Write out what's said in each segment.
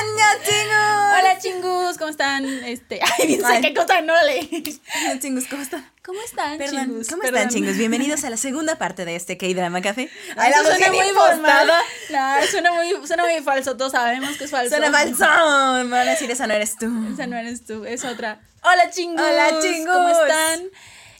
¡Aña, chingus! Hola chingus, ¿cómo están? Este, ay, dice Ay. qué cosa no. Hola, chingus, ¿cómo están? ¿Cómo están, Perdón, chingus? ¿cómo Perdón. están, chingus? Bienvenidos a la segunda parte de este K-Drama Café. Ay, Ay, la suena bien muy formal. No, suena muy, suena muy falso, todos sabemos que es falso. Suena falso. Me van a decir, esa no eres tú. Esa no eres tú, es otra. Hola chingus. Hola, chingus. ¿Cómo están?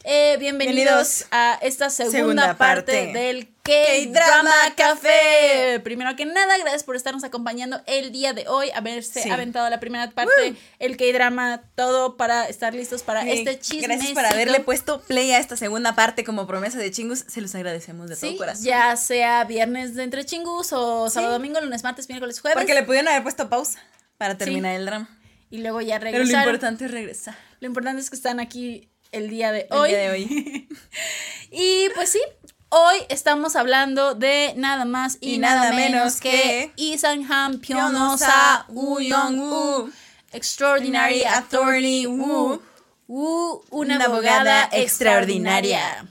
Eh, bienvenidos Bienvenidos. a esta segunda, Segunda parte, parte. del K-Drama Café. Primero que nada, gracias por estarnos acompañando el día de hoy, haberse Sí. aventado la primera parte, el K-Drama, todo para estar listos para Sí, este chisme. Gracias por haberle puesto play a esta segunda parte como promesa de chingus. Se los agradecemos de todo corazón. ya sea viernes de entre chingus o sábado, domingo, lunes, martes, miércoles, jueves. Porque le pudieron haber puesto pausa para terminar el drama. Y luego ya Pero lo importante es regresar. Lo importante es que están aquí el día de El hoy. día de hoy. Y pues sí, hoy estamos hablando de nada más y, Y nada, nada menos que Isanham Pyonosa Uyong-woo, Extraordinary Attorney Woo, Woo, una, Una abogada abogada extraordinaria.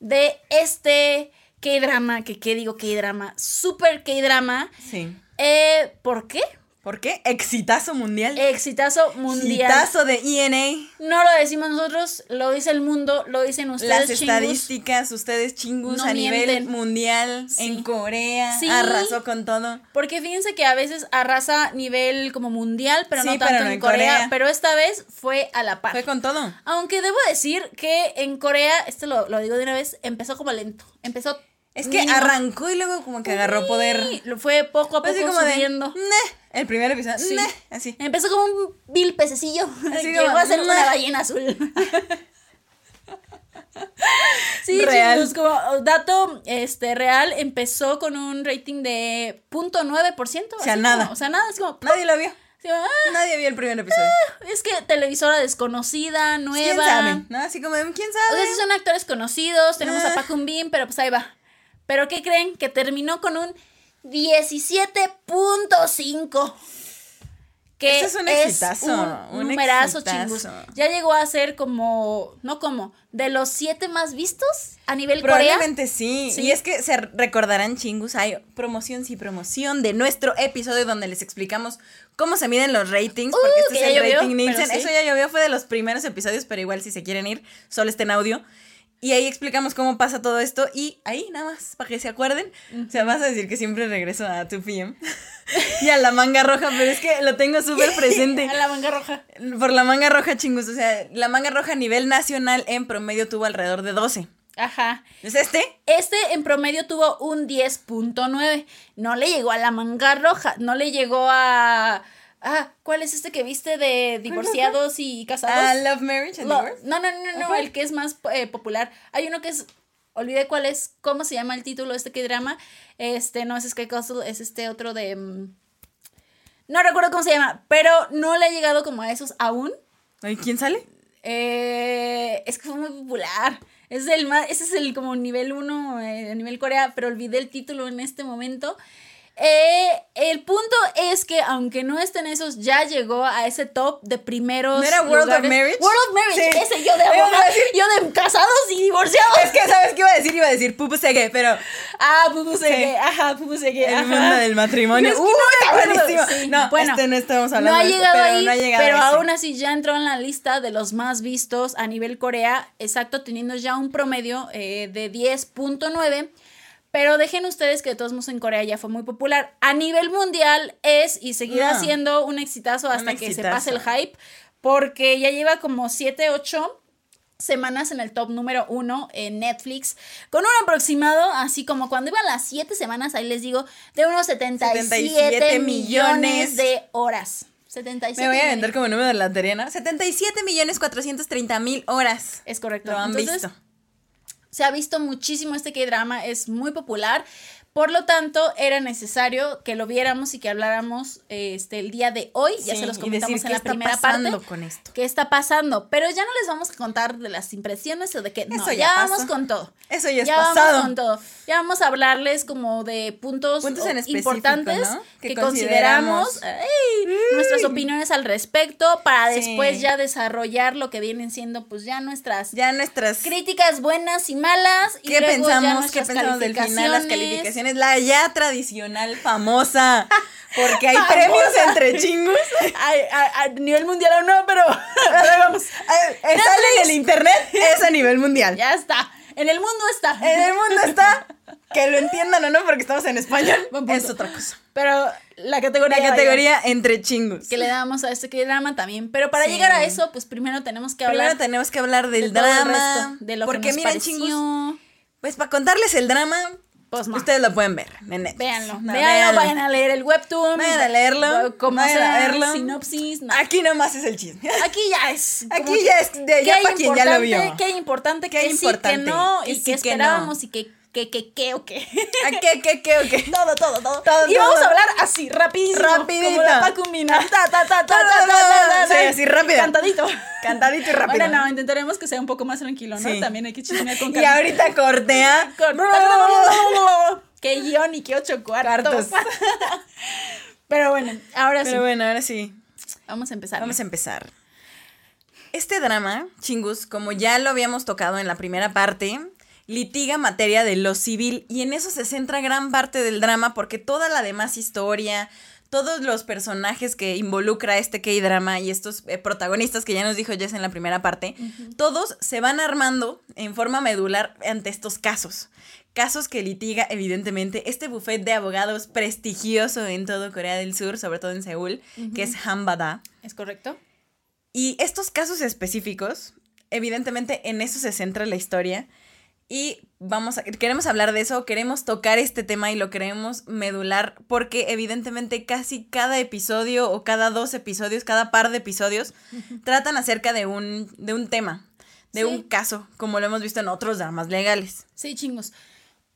De este K-drama, que qué digo K-drama, super K-drama. Sí. Eh, ¿Por qué? ¿Por qué? Exitazo mundial. Exitazo mundial. Exitazo de E ENA. No lo decimos nosotros, lo dice el mundo, lo dicen ustedes. Las chingus. estadísticas, ustedes chingus No a nivel mundial, Sí. en Corea, Sí. arrasó con todo. Porque fíjense que a veces arrasa a nivel como mundial, pero no tanto pero no en en Corea, Corea. Pero esta vez fue a la par. Fue con todo. Aunque debo decir que en Corea, esto lo, lo digo de una vez, empezó como lento. Empezó. Es que mínimo. arrancó y luego como que agarró poder. Sí, lo fue poco a poco Así como de, subiendo. El primer episodio, Sí. "Neh", así. Empezó como un vil pececillo. Así Llegó como, a ser una "Meh". ballena azul. Sí, Real. chicos, como dato este, real, empezó con un rating de .9%. O sea, así como- nada. o sea, nada, es como... Nadie lo vio. así ah, Nadie vio el primer episodio. es que televisora desconocida, nueva. ¿Quién sabe? ¿No? Así como, de, ¿quién O sabe? sea, sí son actores conocidos, tenemos a Ah. Paco Bin, pero pues ahí va. ¿Pero qué creen? Que terminó con un 17.5. Que Ese es un exitazo, un un numerazo, chingus. Ya llegó a ser como, no como, de los siete más vistos a nivel Corea. Probablemente sí. Sí. Y es que se recordarán, chingus, hay promoción sí promoción de nuestro episodio donde les explicamos cómo se miden los ratings, porque Uh, este es el llovió, rating Nielsen. sí. Eso ya llovió, fue de los primeros episodios, pero igual si se quieren ir, solo está en audio. Y ahí explicamos cómo pasa todo esto y ahí nada más, para que se acuerden. O sea, vas a decir que siempre regreso a 2PM y a la manga roja, pero es que lo tengo súper presente. A la manga roja. Por la manga roja, chingus. O sea, la manga roja a nivel nacional en promedio tuvo alrededor de 12. Ajá. ¿Es este? Este en promedio tuvo un 10.9. No le llegó a la manga roja. No le llegó a. Ah, ¿cuál es este que viste de divorciados y casados? Ah, Love Marriage and Lo- Divorce. no, no, no, no, el que es más eh, popular. Hay uno que es. Olvidé cuál es, cómo se llama el título de este que drama. Este, no es Sky Castle, es este otro de. mm, No recuerdo cómo se llama, pero no le ha llegado como a esos aún. Ay, ¿Quién sale? Eh, es que fue muy popular. Es el más, ese es el como nivel 1 a nivel Corea, pero olvidé el título en este momento. Eh, el punto es que aunque no estén esos, ya llegó a ese top de primeros. ¿No era World of. Marriage? World of Marriage, Sí. ese yo de Iba a abogada, decir- yo de casados y divorciados. Es que, ¿sabes qué iba a decir? Iba a decir Pupu Sege, pero Ah, Pupu Segue, Sí. ajá, Pupu Segue, el mundo del matrimonio. Es que ¡Uh, no está buenísimo! Sí, no, bueno, este no estamos hablando No ha esto, llegado pero ahí, no ha llegado pero aún así ya entró en la lista de los más vistos a nivel Corea, exacto, teniendo ya un promedio eh, de 10.9. Pero dejen ustedes que de todos modos en Corea ya fue muy popular. A nivel mundial es y seguirá No. siendo un exitazo hasta Un que se pase el hype, porque ya lleva como 7, 8 semanas en el top número uno en Netflix, con un aproximado, así como cuando iban las 7 semanas, ahí les digo, de unos 77, 77 millones millones. de horas. 77 Me voy a vender como número de la lotería, ¿no? 77 millones 430 mil horas. Es correcto. Lo han Entonces, visto. Se ha visto muchísimo este K-drama, es muy popular. Por lo tanto, era necesario que lo viéramos y que habláramos este, el día de hoy. ya se los y comentamos decir, en ¿qué la está primera pasando parte. con esto? ¿Qué está pasando? Pero ya no les vamos a contar de las impresiones o de que. No, ya, ya vamos con todo. Eso ya es ya pasado. vamos con todo. Ya vamos a hablarles como de puntos, en importantes ¿no? que, consideramos, nuestras opiniones al respecto para Sí. después ya desarrollar lo que vienen siendo pues ya nuestras Ya nuestras críticas buenas y malas. Y ¿Qué luego ya pensamos? ¿Qué nuestras pensamos del final? Las calificaciones. La ya tradicional, famosa. Porque hay premios entre chingus. a, nivel mundial o no, pero, vamos. Sale en el internet, es a nivel mundial. Ya está. En el mundo está. En el mundo está. Que lo entiendan o no, porque estamos en español. Es otra cosa. Pero la categoría. La categoría entre chingus. Que le damos a este que drama también. Pero para llegar a eso, pues primero tenemos que hablar. Primero tenemos que hablar del drama. de lo porque que miren, chingus. Pues para contarles el drama, pues Ustedes lo pueden ver en Netflix. Véanlo. véanlo, vayan a leer el webtoon. Vayan a leerlo. Cómo vayan a verlo. Sinopsis. Aquí nomás es el chisme. Aquí ya es. Aquí ya es. De, ya para quien ya lo vio. Qué importante, qué, importante, sí, que no. y qué esperábamos y qué ¿Qué, qué, qué o qué? ¿A qué, qué, qué o qué? Todo, todo, todo. todo y vamos a hablar así, rapidísimo. Rapidito. Como la pacumina. Ta, ta, ta, ta, ta, ta, Sí, así rápido. Cantadito. Cantadito y rápido. Bueno, no, intentaremos que sea un poco más tranquilo, ¿no? También hay que chismear con calma. Y ahorita cortea. qué guion y qué ocho cuartos. Pero bueno, ahora sí. Pero bueno, ahora sí. Vamos a empezar. Vamos a empezar. Este drama, Chingus, como ya lo habíamos tocado en la primera parte, litiga materia de lo civil y en eso se centra gran parte del drama porque toda la demás historia, todos los personajes que involucra este K-drama y estos eh, protagonistas que ya nos dijo Jess en la primera parte, todos se van armando en forma medular ante estos casos. Casos que litiga, evidentemente, este buffet de abogados prestigioso en todo Corea del Sur, sobre todo en Seúl, que es Hambada. ¿Es correcto? Y estos casos específicos, evidentemente en eso se centra la historia. Y vamos a, queremos hablar de eso, queremos tocar este tema y lo queremos medular porque evidentemente casi cada episodio o cada dos episodios, cada par de episodios, tratan acerca de un, de un tema, de un caso, como lo hemos visto en otros dramas legales. Sí, chingos.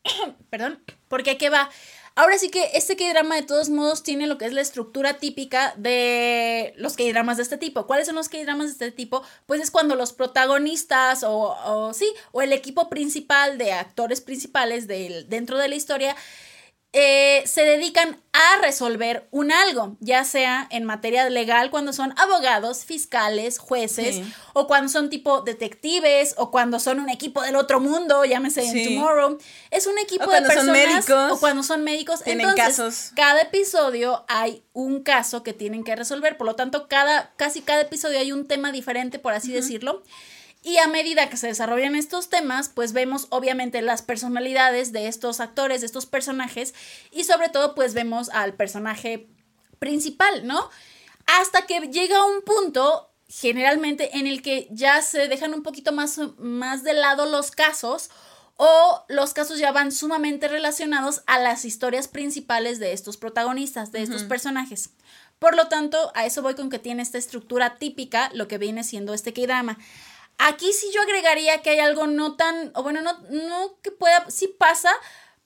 Perdón, porque qué va? Ahora sí que este K-drama de todos modos tiene lo que es la estructura típica de los K-dramas de este tipo. ¿Cuáles son los K-dramas de este tipo? Pues es cuando los protagonistas o, sí, o el equipo principal de actores principales dentro de la historia eh, se dedican a resolver un algo, ya sea en materia legal cuando son abogados, fiscales, jueces, o cuando son tipo detectives, o cuando son un equipo del otro mundo, llámese en Tomorrow. Es un equipo de personas. Son médicos, o cuando son médicos. Tienen Entonces, casos. cada episodio hay un caso que tienen que resolver. Por lo tanto, cada, casi cada episodio hay un tema diferente, por así decirlo. Y a medida que se desarrollan estos temas, pues vemos obviamente las personalidades de estos actores, de estos personajes, y sobre todo pues vemos al personaje principal, ¿no? Hasta que llega un punto generalmente en el que ya se dejan un poquito más, más de lado los casos o los casos ya van sumamente relacionados a las historias principales de estos protagonistas, de estos personajes. Por lo tanto, a eso voy con que tiene esta estructura típica, lo que viene siendo este K-drama. Aquí sí yo agregaría que hay algo no tan, o bueno, no, no que pueda, sí pasa,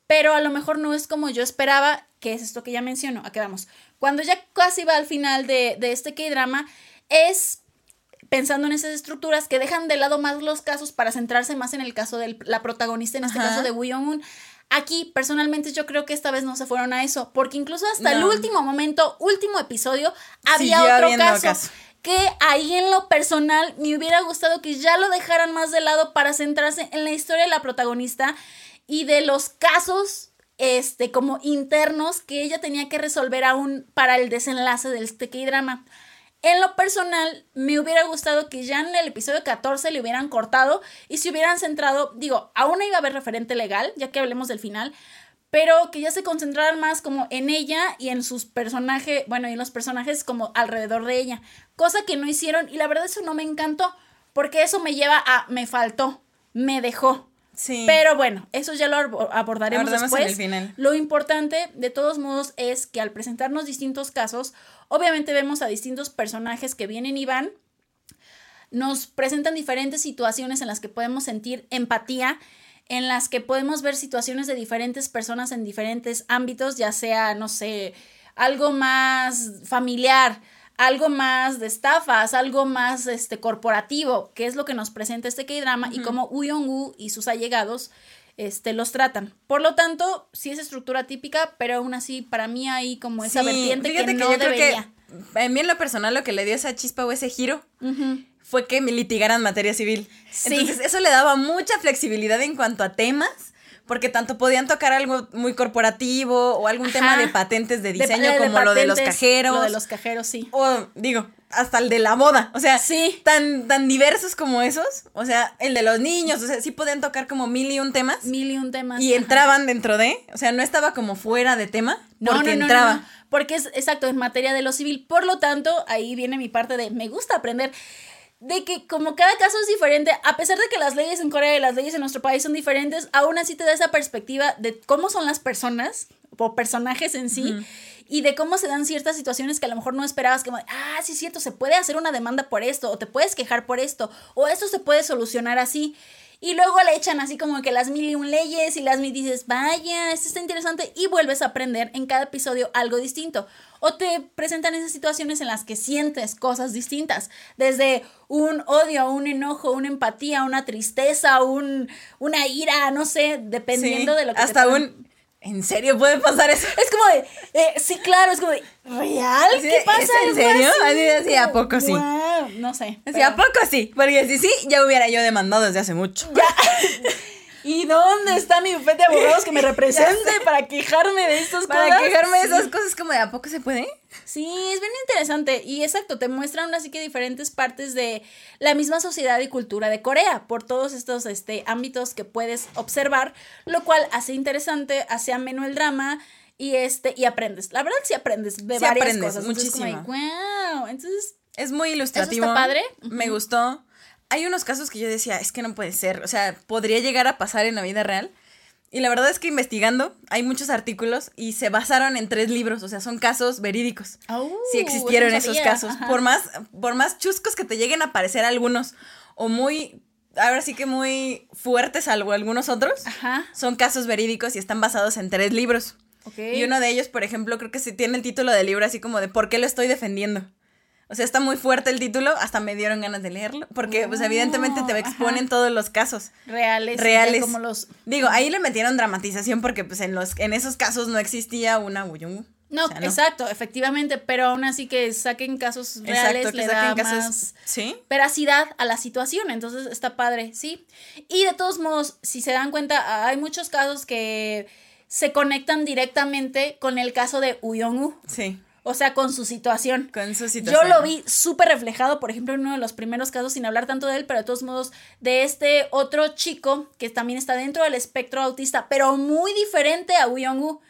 pero a lo mejor no es como yo esperaba, que es esto que ya menciono. Aquí vamos. Cuando ya casi va al final de, de este K-drama, es pensando en esas estructuras que dejan de lado más los casos para centrarse más en el caso de la protagonista, en este caso de Woo Young-un. Aquí, personalmente, yo creo que esta vez no se fueron a eso, porque incluso hasta el último momento, último episodio, había otro caso que ahí en lo personal me hubiera gustado que ya lo dejaran más de lado para centrarse en la historia de la protagonista y de los casos este como internos que ella tenía que resolver aún para el desenlace del este drama. En lo personal, me hubiera gustado que ya en el episodio 14 le hubieran cortado y se hubieran centrado, digo, aún iba a haber referente legal, ya que hablemos del final, pero que ya se concentraran más como en ella y en sus personajes, bueno, y los personajes como alrededor de ella, cosa que no hicieron y la verdad eso no me encantó, porque eso me lleva a me faltó, me dejó. Sí. Pero bueno, eso ya lo abordaremos después. final. Lo importante, de todos modos, es que al presentarnos distintos casos, obviamente vemos a distintos personajes que vienen y van, nos presentan diferentes situaciones en las que podemos sentir empatía en las que podemos ver situaciones de diferentes personas en diferentes ámbitos, ya sea, no sé, algo más familiar, algo más de estafas, algo más este, corporativo, que es lo que nos presenta este K-drama y cómo Woo Young-woo y sus allegados este, los tratan. Por lo tanto, sí es estructura típica, pero aún así para mí hay como esa vertiente que, no debería. a mí en lo personal lo que le dio esa chispa o ese giro fue que me litigaran materia civil. Entonces, eso le daba mucha flexibilidad en cuanto a temas, porque tanto podían tocar algo muy corporativo o algún tema de patentes de De- diseño de como lo de los cajeros. Lo de los cajeros, sí. O digo, hasta el de la moda. O sea, Sí. tan, tan diversos como esos. O sea, el de los niños. O sea, sí podían tocar como mil y un temas. Mil y un temas. Y ajá. entraban dentro de. O sea, no estaba como fuera de tema. No, porque no, no, no, entraba. no, porque es exacto en materia de lo civil. Por lo tanto, ahí viene mi parte de me gusta aprender de que como cada caso es diferente, a pesar de que las leyes en Corea y las leyes en nuestro país son diferentes, aún así te da esa perspectiva de cómo son las personas o personajes en sí y de cómo se dan ciertas situaciones que a lo mejor no esperabas, como, ah, sí es cierto, se puede hacer una demanda por esto, o te puedes quejar por esto, o esto se puede solucionar así. Y luego le echan así como que las mil y un leyes y las mil dices, vaya, esto está interesante y vuelves a aprender en cada episodio algo distinto. O te presentan esas situaciones en las que sientes cosas distintas, desde un odio, un enojo, una empatía, una tristeza, un, una ira, no sé, dependiendo Sí, de lo que Hasta un. ¿En serio puede pasar eso? Es como de, eh, sí, claro, es como de, ¿real? ¿Qué pasa? ¿es en ¿Es serio? así? Así ¿a poco sí? No sé. Así, pero- ¿a poco sí? Porque si sí, ya hubiera yo demandado desde hace mucho. ¿Y dónde está mi bufete de abogados que me represente para quejarme de estas Para cosas? quejarme de esas cosas como de ¿a poco se puede? Sí, es bien interesante y exacto, te muestran así que diferentes partes de la misma sociedad y cultura de Corea por todos estos este, ámbitos que puedes observar, lo cual hace interesante, hace ameno el drama y este y aprendes. La verdad sí aprendes de Sí varias aprendes, cosas. Entonces, como de, muchísimo. wow, entonces Es muy ilustrativo. está padre. Me gustó. Hay unos casos que yo decía, es que no puede ser. O sea, podría llegar a pasar en la vida real. Y la verdad es que investigando, hay muchos artículos y se basaron en tres libros. O sea, son casos verídicos. Oh, sí existieron eso esos casos. ajá. Por más, por más chuscos que te lleguen a parecer algunos, o muy, ahora sí que muy fuertes algo algunos otros, Ajá. son casos verídicos y están basados en tres libros. Y uno de ellos, por ejemplo, creo que sí tiene el título del libro así como de ¿Por qué lo estoy defendiendo? O sea, está muy fuerte el título, hasta me dieron ganas de leerlo, porque pues evidentemente te exponen ajá. todos los casos. reales, Reales. como los Digo, ahí le metieron dramatización porque pues en los en esos casos no existía una Wuyungu. No, O sea, exacto, efectivamente, pero aún así que saquen casos reales Exacto, que le da saquen casos. más Sí. veracidad a la situación, entonces está padre, sí. Y de todos modos, si se dan cuenta, hay muchos casos que se conectan directamente con el caso de Uyongu, Sí. O sea, con su situación. Con su Yo situación. lo vi súper reflejado, por ejemplo, en uno de los primeros casos, sin hablar tanto de él, pero de todos modos, de este otro chico que también está dentro del espectro autista, pero muy diferente a Uyongu.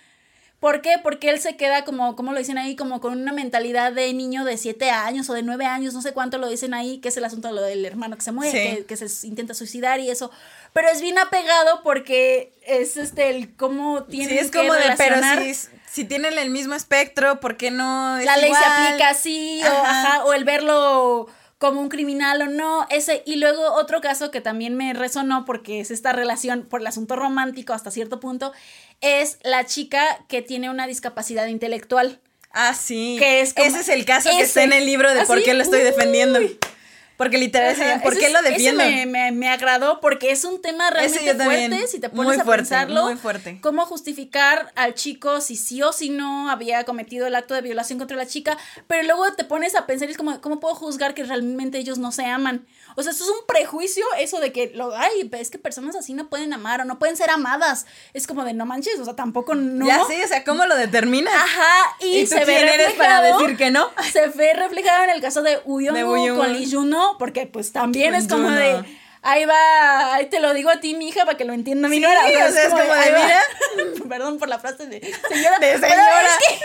¿Por qué? Porque él se queda como, como lo dicen ahí, como con una mentalidad de niño de 7 años o de 9 años, no sé cuánto lo dicen ahí, que es el asunto de lo del hermano que se muere, Sí. que, que se intenta suicidar y eso. Pero es bien apegado porque es este el cómo tiene Sí, es que como de, pero relacionar- si, si tienen el mismo espectro, ¿por qué no es la ley se aplica así, o, Ajá. o el verlo como un criminal o no, ese, y luego otro caso que también me resonó porque es esta relación por el asunto romántico hasta cierto punto, es la chica que tiene una discapacidad intelectual. Ah, sí. Que es como- ese es el caso que está en el libro de ¿Ah, por qué lo estoy Uy. Porque literal, Ajá, decían, ¿por ese qué es- lo ese defiendo? me, me, me agradó porque es un tema realmente fuerte, si te Muy pones a fuerte, pensarlo. muy fuerte. Cómo justificar al chico si sí o si no había cometido el acto de violación contra la chica, pero luego te pones a pensar y es como, ¿cómo puedo juzgar que realmente ellos no se aman? O sea, eso es un prejuicio, eso de que, lo, ay, es que personas así no pueden amar o no pueden ser amadas. Es como de, no manches, o sea, tampoco no. Ya sí, o sea, ¿cómo lo determinas? Ajá, y, ¿Y tú se ve quién eres para reflejado- decir que no? Se ve reflejado en el caso de Uyongu. con Lee Porque pues también es como Juno. de ahí va, ahí te lo digo a ti, mi hija, para que lo entienda mi Sí, nuera. o sea, es como de, ahí va. mira. Perdón por la frase de señora. De pero señora. es que-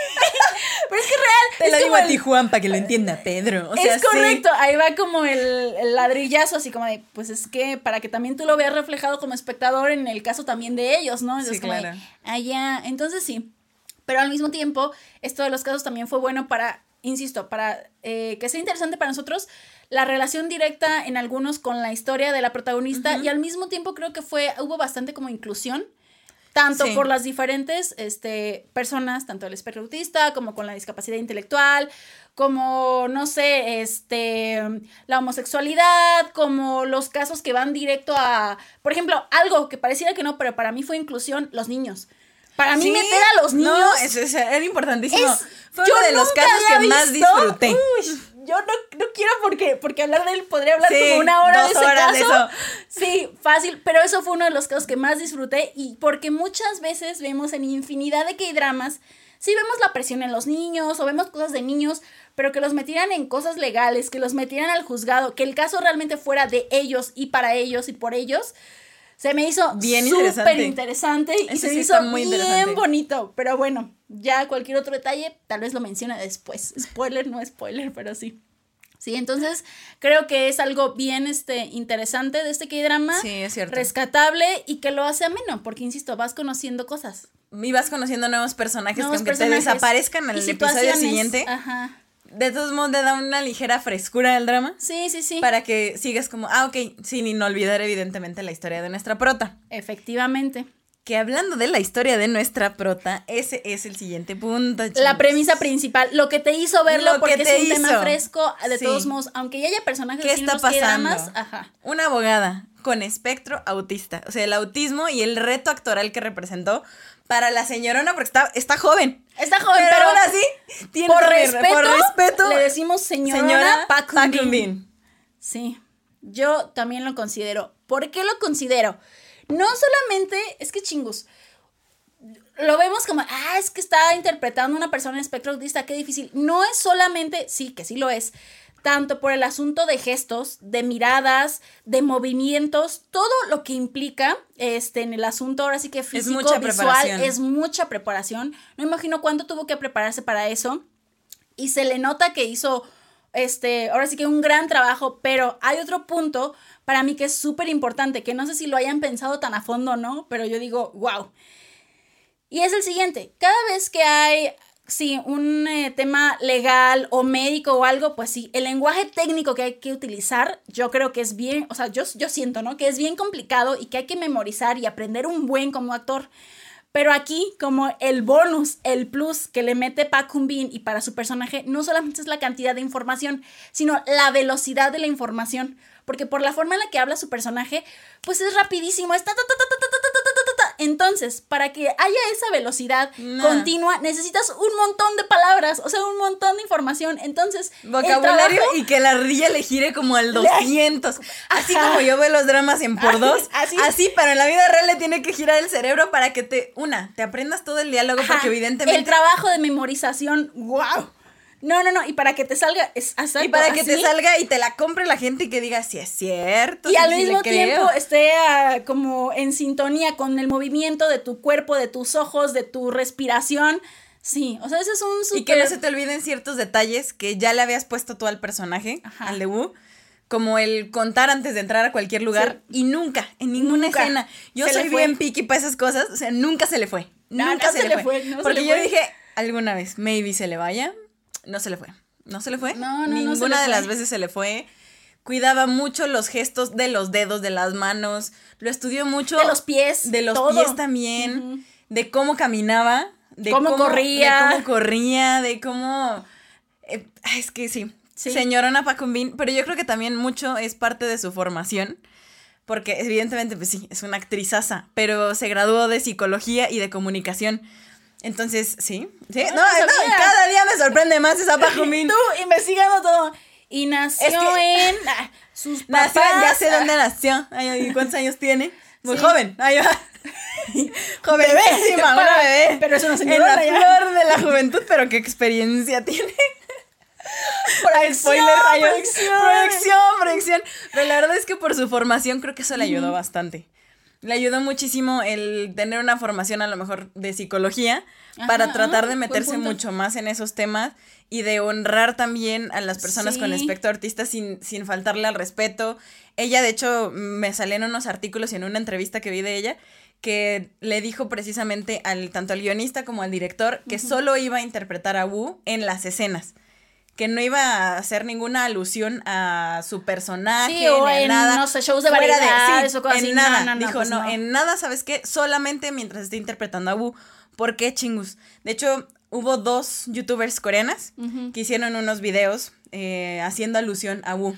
Pero es que real. Te es lo digo como a el- ti, Juan, para que lo entienda Pedro. O sea, es sí. correcto, ahí va como el, el ladrillazo, así como de, pues es que para que también tú lo veas reflejado como espectador en el caso también de ellos, ¿no? Entonces, Sí, como de, claro. ah, ya. entonces sí. Pero al mismo tiempo, esto de los casos también fue bueno para, insisto, para eh, que sea interesante para nosotros la relación directa en algunos con la historia de la protagonista y al mismo tiempo creo que fue, hubo bastante como inclusión tanto Sí. por las diferentes este, personas, tanto el espectro autista como con la discapacidad intelectual, como, no sé, este, la homosexualidad, como los casos que van directo a, por ejemplo, algo que pareciera que no, pero para mí fue inclusión, los niños. Para mí Sí, meter a los niños No, eso, eso era importantísimo. es- Fue uno de los casos que más disfruté. Uy, yo no, no quiero porque, porque hablar de él podría hablar Sí, como una hora de ese horas caso. Sí, fácil, pero eso fue uno de los casos que más disfruté y porque muchas veces vemos en infinidad de K-dramas, sí vemos la presión en los niños o vemos cosas de niños, pero que los metieran en cosas legales, que los metieran al juzgado, que el caso realmente fuera de ellos y para ellos y por ellos. Se me hizo Bien súper interesante. interesante y Ese se me sí hizo muy bien bonito. Pero bueno, ya cualquier otro detalle tal vez lo mencione después. Spoiler, no spoiler, pero sí. Sí, entonces creo que es algo bien este, interesante de este K-drama. Sí, es cierto. Rescatable y que lo hace ameno, porque insisto, vas conociendo cosas. Y vas conociendo nuevos personajes nuevos que aunque personajes te desaparezcan en el episodio siguiente, Ajá. De todos modos le da una ligera frescura al drama. Sí, sí, sí. Para que sigas como, ah, ok, sin olvidar evidentemente la historia de nuestra prota. Efectivamente. Que hablando de la historia de nuestra prota, ese es el siguiente punto. La chicos. premisa principal, lo que te hizo verlo, Lo que porque te es un tema fresco, de Sí. todos modos, aunque ya haya personajes ¿Qué así en está pasando? Ajá. Una abogada con espectro autista. O sea, el autismo y el reto actoral que representó para la señorona, porque está, está joven. Está joven, pero, pero, aún así, tiene por, respeto, por respeto, le decimos señora, señora. Sí, yo también lo considero. ¿Por qué lo considero? No solamente, es que chingus, lo vemos como, ah, es que está interpretando una persona en espectro autista, qué difícil. No es solamente, sí, que sí lo es, tanto por el asunto de gestos, de miradas, de movimientos, todo lo que implica este, en el asunto ahora sí que físico, mucha visual, es mucha preparación. No imagino cuánto tuvo que prepararse para eso. Y se le nota que hizo, este, ahora sí que un gran trabajo, pero hay otro punto para mí que es súper importante, que no sé si lo hayan pensado tan a fondo o no, pero yo digo, wow. Y es el siguiente, cada vez que hay, sí, un eh, tema legal o médico o algo, pues sí, el lenguaje técnico que hay que utilizar, yo creo que es bien, o sea, yo, yo siento, ¿no? Que es bien complicado y que hay que memorizar y aprender un buen como actor. Pero aquí, como el bonus, el plus que le mete Park Bin y para su personaje, no solamente es la cantidad de información, sino la velocidad de la información. Porque por la forma en la que habla su personaje, pues es rapidísimo. Es Entonces, para que haya esa velocidad Nah. continua, necesitas un montón de palabras, o sea, un montón de información. Entonces, Vocabulario trabajo- y que la ardilla le gire como al 200. Así como yo veo los dramas en por dos. Así. Así. pero en la vida real le tiene que girar el cerebro para que te, una, te aprendas todo el diálogo, Ajá, porque evidentemente. El trabajo de memorización, wow. No, no, no, y para que te salga, es exacto, y para que te salga y te la compre la gente y que diga si es cierto. Y sí, al sí mismo creo". tiempo esté ah, como en sintonía con el movimiento de tu cuerpo, de tus ojos, de tu respiración. Sí, o sea, ese es un súper... Y que no se te olviden ciertos detalles que ya le habías puesto tú al personaje, Ajá. al de Wu. Como el contar antes de entrar a cualquier lugar. Y nunca, en ninguna Nunca. escena. Yo Se soy bien picky para esas cosas. O sea, nunca se le fue. No, nunca no se, le fue. no Porque yo fue. dije, alguna vez, maybe se le vaya. No se le fue. No se le fue. No, no, no se Ninguna le de fue. las veces se le fue. Cuidaba mucho los gestos de los dedos, de las manos. Lo estudió mucho. De los pies, De los todo. pies también. De cómo caminaba. De Cómo corría. De cómo corría, de cómo... eh, es que sí. Sí. Señorona Pacumbín, pero yo creo que también mucho es parte de su formación. Porque evidentemente, pues sí, es una actrizaza, pero se graduó de psicología y de comunicación. Entonces, sí. Sí, Ah, no, no no, sabía. cada día me sorprende más esa Pacumbín. Tú investigando todo. Y nació Es que- en... ah, sus papás... Nació, ya sé ah, dónde nació. Ay, ¿y ¿Cuántos años tiene? Muy Sí. joven. Ay, va. Jovencísima, una bebé. pero es una En señora la ya. flor de la juventud, pero qué experiencia tiene. Ay, spoiler, proyección. Proyección, proyección. Pero la verdad es que por su formación creo que eso le ayudó bastante. Le ayudó muchísimo el tener una formación a lo mejor de psicología para Ajá, tratar ah, de meterse mucho más en esos temas y de honrar también a las personas con Sí. espectro autista sin, sin faltarle al respeto. Ella, de hecho, me salían unos artículos y en una entrevista que vi de ella que le dijo precisamente al tanto al guionista como al director que solo iba a interpretar a Wu en las escenas. Que no iba a hacer ninguna alusión a su personaje Sí, o ni a en, nada. no sé, shows de fuera variedades sí, o cosas en así. nada. No, no, Dijo, pues no, no. en nada, ¿sabes qué? Solamente mientras esté interpretando a Wu. ¿Por qué chingus? De hecho, hubo dos youtubers coreanas que hicieron unos videos eh, haciendo alusión a Wu.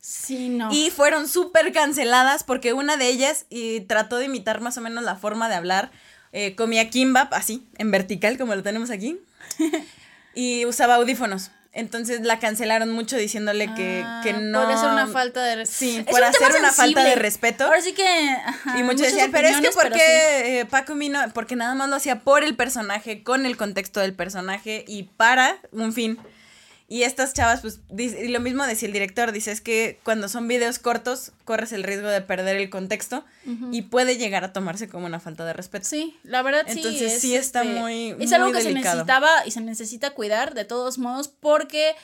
Sí, no. Y fueron súper canceladas porque una de ellas y trató de imitar más o menos la forma de hablar. eh, comía kimbap así, en vertical, como lo tenemos aquí. y usaba audífonos. Entonces la cancelaron mucho diciéndole que, que Ah, no. Podría ser una falta de Sí, Es por un hacer una falta de respeto. Ahora sí que. ajá, y muchos decían, pero es que ¿por qué eh, Paco vino? Porque nada más lo hacía por el personaje, con el contexto del personaje y para un fin. Y estas chavas, pues, dice- y lo mismo decía el director, dice, es que cuando son videos cortos, corres el riesgo de perder el contexto y puede llegar a tomarse como una falta de respeto. Sí, la verdad sí. Entonces, es, sí está este, muy- Es muy algo que delicado. se necesitaba y se necesita cuidar de todos modos porque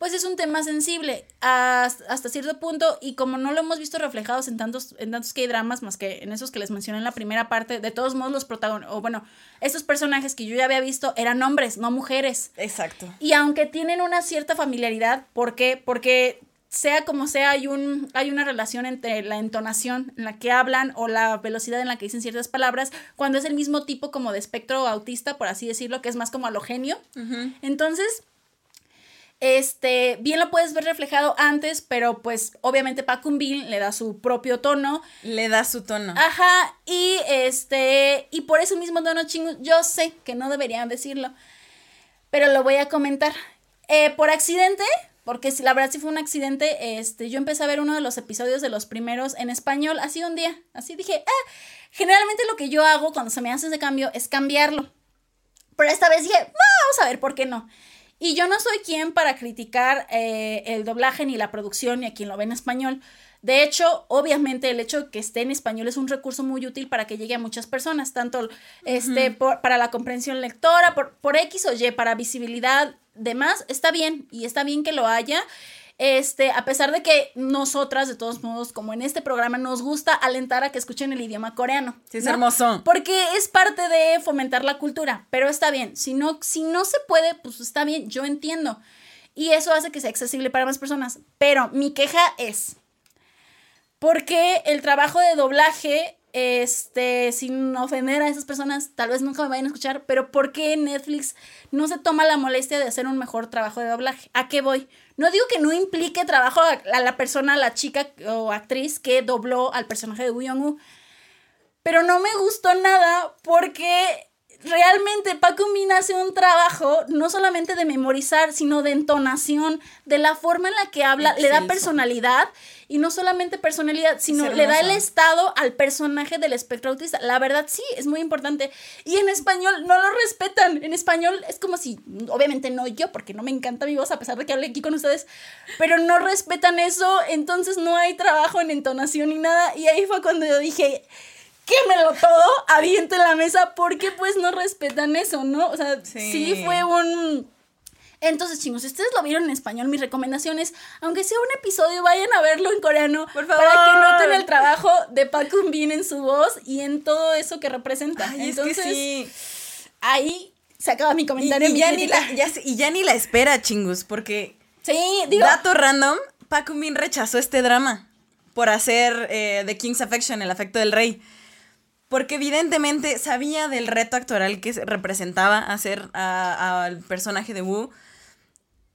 pues es un tema sensible hasta, cierto punto y como no lo hemos visto reflejados en tantos en tantos K-dramas más que en esos que les mencioné en la primera parte, de todos modos los protagonistas, o bueno, estos personajes que yo ya había visto eran hombres, no mujeres. Exacto. Y aunque tienen una cierta familiaridad, ¿por qué? Porque sea como sea, hay, un, hay una relación entre la entonación en la que hablan o la velocidad en la que dicen ciertas palabras, cuando es el mismo tipo como de espectro autista, por así decirlo, que es más como alogenio. Entonces, este, bien lo puedes ver reflejado antes, pero pues obviamente Paco Bin le da su propio tono. Le da su tono. Ajá, y este, y por ese mismo tono chingo, yo sé que no deberían decirlo, pero lo voy a comentar. Eh, por accidente, porque si- la verdad sí fue un accidente, este, yo empecé a ver uno de los episodios de los primeros en español, así un día, así dije, ah, generalmente lo que yo hago cuando se me hace ese cambio es cambiarlo. Pero esta vez dije, "Ah, vamos a ver por qué no. Y yo no soy quien para criticar eh, el doblaje ni la producción ni a quien lo ve en español. De hecho, obviamente el hecho de que esté en español es un recurso muy útil para que llegue a muchas personas, tanto este, por- para la comprensión lectora, por, por X o Y, para visibilidad, demás, está bien y está bien que lo haya. Este, a pesar de que nosotras, de todos modos, como en este programa, nos gusta alentar a que escuchen el idioma coreano. Sí, es ¿no? hermoso. Porque es parte de fomentar la cultura, pero está bien. Si no, si no se puede, pues está bien, yo entiendo. Y eso hace que sea accesible para más personas. Pero mi queja es, porque el trabajo de doblaje, este, sin ofender a esas personas, tal vez nunca me vayan a escuchar, pero ¿por qué Netflix no se toma la molestia de hacer un mejor trabajo de doblaje? ¿A qué voy? No digo que no implique trabajo a, la persona, a la chica o actriz que dobló al personaje de Young-woo, pero no me gustó nada porque realmente Paco Min hace un trabajo no solamente de memorizar, sino de entonación, de la forma en la que habla, le da personalidad y no solamente personalidad, sino le da el estado al personaje del espectro autista. La verdad sí, es muy importante. Y en español no lo respetan. En español es como si, obviamente no yo, porque no me encanta mi voz a pesar de que hable aquí con ustedes, pero no respetan eso, entonces no hay trabajo en entonación ni nada. Y ahí fue cuando yo dije, quémelo todo, aviento en la mesa, porque pues no respetan eso, ¿no? O sea, sí, Sí. fue un... Entonces, chicos, si ustedes lo vieron en español, mis recomendaciones, aunque sea un episodio, vayan a verlo en coreano. Por Para que favor. noten el trabajo de Park Eun Bin en su voz y en todo eso que representa. Ay, Entonces, es que sí. ahí se acaba mi comentario. y mi ya ni la, ya y ya ni la espera, chingus, porque Sí, digo, Dato random, Paco Min rechazó este drama por hacer eh, The King's Affection, el afecto del rey. Porque evidentemente sabía del reto actoral que se representaba hacer al personaje de Wu.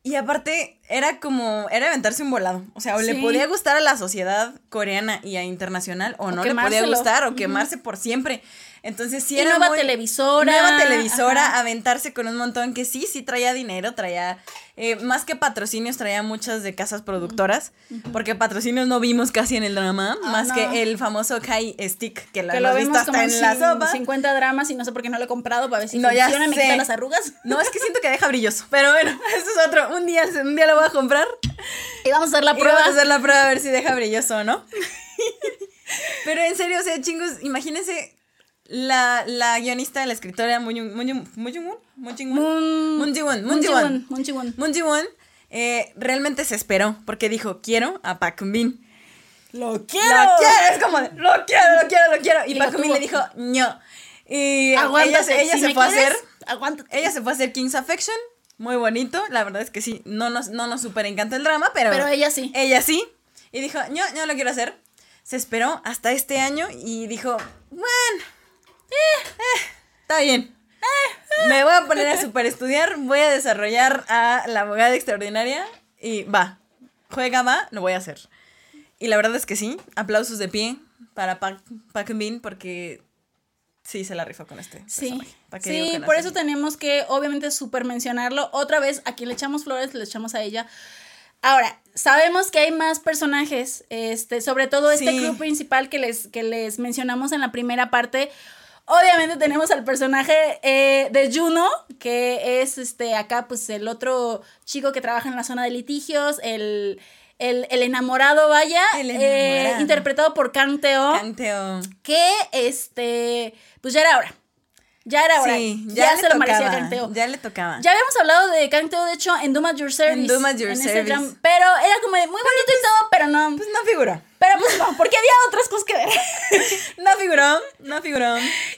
Y aparte, era como, era aventarse un volado. O sea, o le podía gustar a la sociedad coreana y a internacional, o, no le podía gustar, o quemarse por siempre. Entonces, sí Y era nueva muy- televisora. Nueva televisora, Ajá. aventarse con un montón que sí, sí traía dinero, traía, eh, más que patrocinios, traía muchas de casas productoras, porque patrocinios no vimos casi en el drama, Ah, más no. que el famoso Kai Stick, que lo que hemos lo visto vemos hasta en la sopa. 50 dramas y no sé por qué no lo he comprado para ver si No, funciona me quita las arrugas. No, es que siento que deja brilloso, pero bueno, eso es otro, un día, un día lo voy a comprar Y vamos a hacer la y prueba. vamos a hacer la prueba a ver si deja brilloso o no. pero en serio, o sea, chingos, imagínense la, la guionista, la escritora Moon Moon eh, realmente se esperó porque dijo, quiero a Park Bin. Lo quiero. Lo quiero, es como, de, lo quiero, lo quiero, lo quiero. Y, Y Bin le dijo, no. Y ella, Aguántate, se- ella si se me fue a hacer, Aguántate. ella se fue a hacer King's Affection, muy bonito, la verdad es que sí, no nos, no nos super encanta el drama, pero, Pero ella sí. ella sí. Y dijo, no, no lo quiero hacer. Se esperó hasta este año y dijo, bueno, eh, eh, está bien. Me voy a poner a super estudiar, voy a desarrollar a la abogada extraordinaria y va, juega, va, lo voy a hacer. Y la verdad es que sí, aplausos de pie para Park, Park Bin porque sí se la rifó con este. Sí, personaje. ¿Para qué digo sí por eso tenemos que obviamente super mencionarlo. Otra vez, a quien le echamos flores, le echamos a ella. Ahora, sabemos que hay más personajes, este, sobre todo este Sí. club principal que les, que les mencionamos en la primera parte. Obviamente tenemos al personaje eh, de Juno, que es este acá, pues, el otro chico que trabaja en la zona de litigios, el, el, el enamorado, vaya, El eh, interpretado por Kang Teo Canteo. que este, pues ya era hora. Ya era hora. Sí, ya, ya, se le lo merecía tocaba. Kang Teo. Ya le tocaba. Ya habíamos hablado de Kang Teo, de hecho, en Doom at Your Service. At Your en Service. Pero era como de muy bonito y todo, pero no. Pues no figuró. Pero pues no, porque había otras cosas que ver. No figuró, no figuró.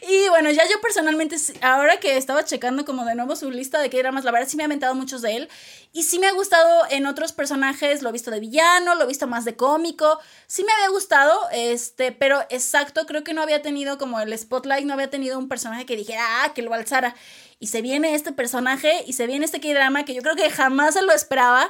Y bueno, ya yo personalmente, ahora que estaba checando como de nuevo su lista de K-dramas, la verdad sí me ha aventado muchos de él. Y sí me ha gustado en otros personajes, lo he visto de villano, lo he visto más de cómico. Sí me había gustado, este, pero exacto, creo que no había tenido como el spotlight, no había tenido un personaje que dijera, ah, que lo alzara. Y se viene este personaje y se viene este K-drama que yo creo que jamás se lo esperaba,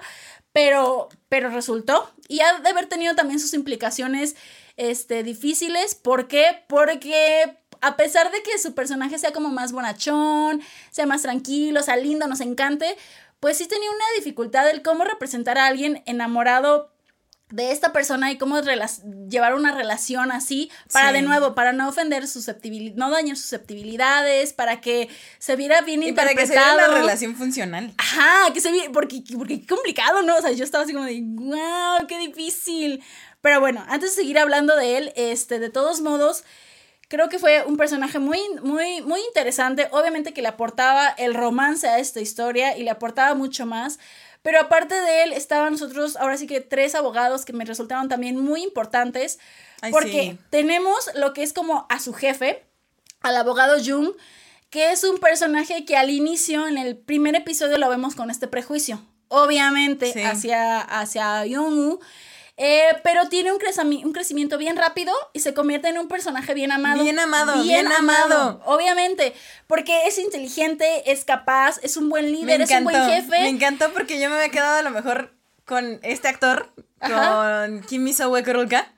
pero, pero resultó. Y ha de haber tenido también sus implicaciones este, difíciles. ¿Por qué? Porque a pesar de que su personaje sea como más bonachón, sea más tranquilo, sea lindo, nos encante, pues sí tenía una dificultad el cómo representar a alguien enamorado de esta persona y cómo llevar una relación así para Sí. de nuevo, para no ofender susceptibilidad, no dañar susceptibilidades, para que se viera bien Y para que se interpretado. una relación funcional. Ajá, que se vi, porque, porque qué complicado, ¿no? O sea, yo estaba así como de, wow, qué difícil. Pero bueno, antes de seguir hablando de él, este, de todos modos, creo que fue un personaje muy, muy, muy interesante. Obviamente que le aportaba el romance a esta historia y le aportaba mucho más. Pero aparte de él, estaban nosotros, ahora sí que tres abogados que me resultaron también muy importantes. Ay, porque sí. tenemos lo que es como a su jefe, al abogado Jung, que es un personaje que al inicio, en el primer episodio, lo vemos con este prejuicio, obviamente, Sí. hacia, hacia Young-woo, eh, pero tiene un, crecimiento bien rápido y se convierte en un personaje bien amado. Bien amado, bien amado. Obviamente, porque es inteligente, es capaz, es un buen líder, es un buen jefe. Me encantó porque yo me había quedado a lo mejor con este actor, Ajá. con Kimi Sawekoroka.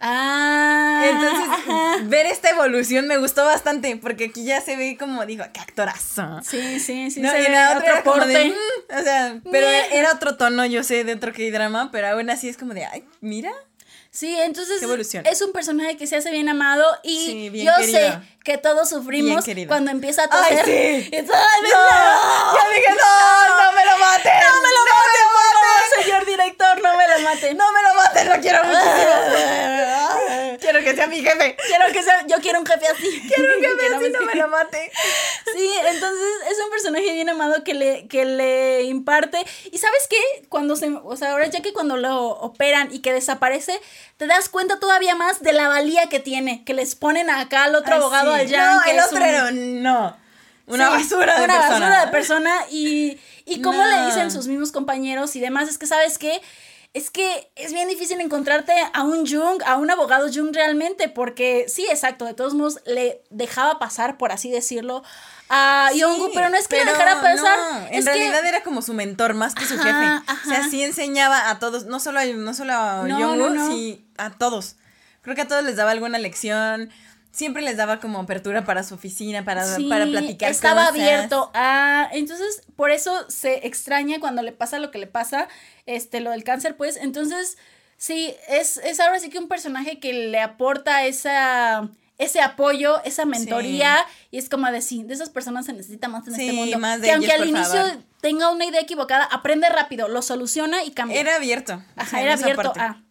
Ah, Entonces, ajá. ver esta evolución me gustó bastante porque aquí ya se ve como, digo, qué actorazo. Sí, sí, sí. No, se y ve la otra otro de, porte. mm, o sea, pero era otro tono, yo sé, de otro K-drama, pero aún así es como de, ay, mira. Sí, entonces es un personaje que se hace bien amado y Sí, bien yo querido. sé que todos sufrimos cuando empieza a Ay, toser. sí. Y todo- ¡Ay, No, ya dije, no, no me lo maten. No me lo por maten. Señor director, no me lo maten. No me lo maten, lo quiero muchísimo. quiero que sea mi jefe. Quiero que sea, yo quiero un jefe así. Quiero un jefe así, no me- lo mate. Sí, entonces es un personaje bien amado que le, que le imparte. Y sabes qué? Cuando se, o sea, ahora ya que cuando lo operan y que desaparece, te das cuenta todavía más de la valía que tiene. Que les ponen acá al otro Ay, abogado, sí. al Jan, No, que el es otro un- no. Una Sí, basura de una persona. basura de persona y, y cómo No. le dicen sus mismos compañeros y demás. Es que, ¿sabes qué? Es que es bien difícil encontrarte a un Jung, a un abogado Jung realmente, porque sí, exacto, de todos modos le dejaba pasar, por así decirlo, a Sí, Yongu, pero no es que le dejara pasar, no, en realidad que... era como su mentor más que su jefe. ajá. O sea, sí enseñaba a todos, no solo a, no solo a No, sí a todos. Creo que a todos les daba alguna lección. Siempre les daba como apertura para su oficina, para, Sí, para platicar estaba cosas. abierto a entonces por eso se extraña cuando le pasa lo que le pasa este lo del cáncer pues entonces sí es, es ahora sí que un personaje que le aporta esa ese apoyo esa mentoría y es como de sí de esas personas se necesita más en Sí, este mundo más de que aunque al inicio favor. tenga una idea equivocada aprende rápido lo soluciona y cambia Era abierto. Ajá, era abierto parte.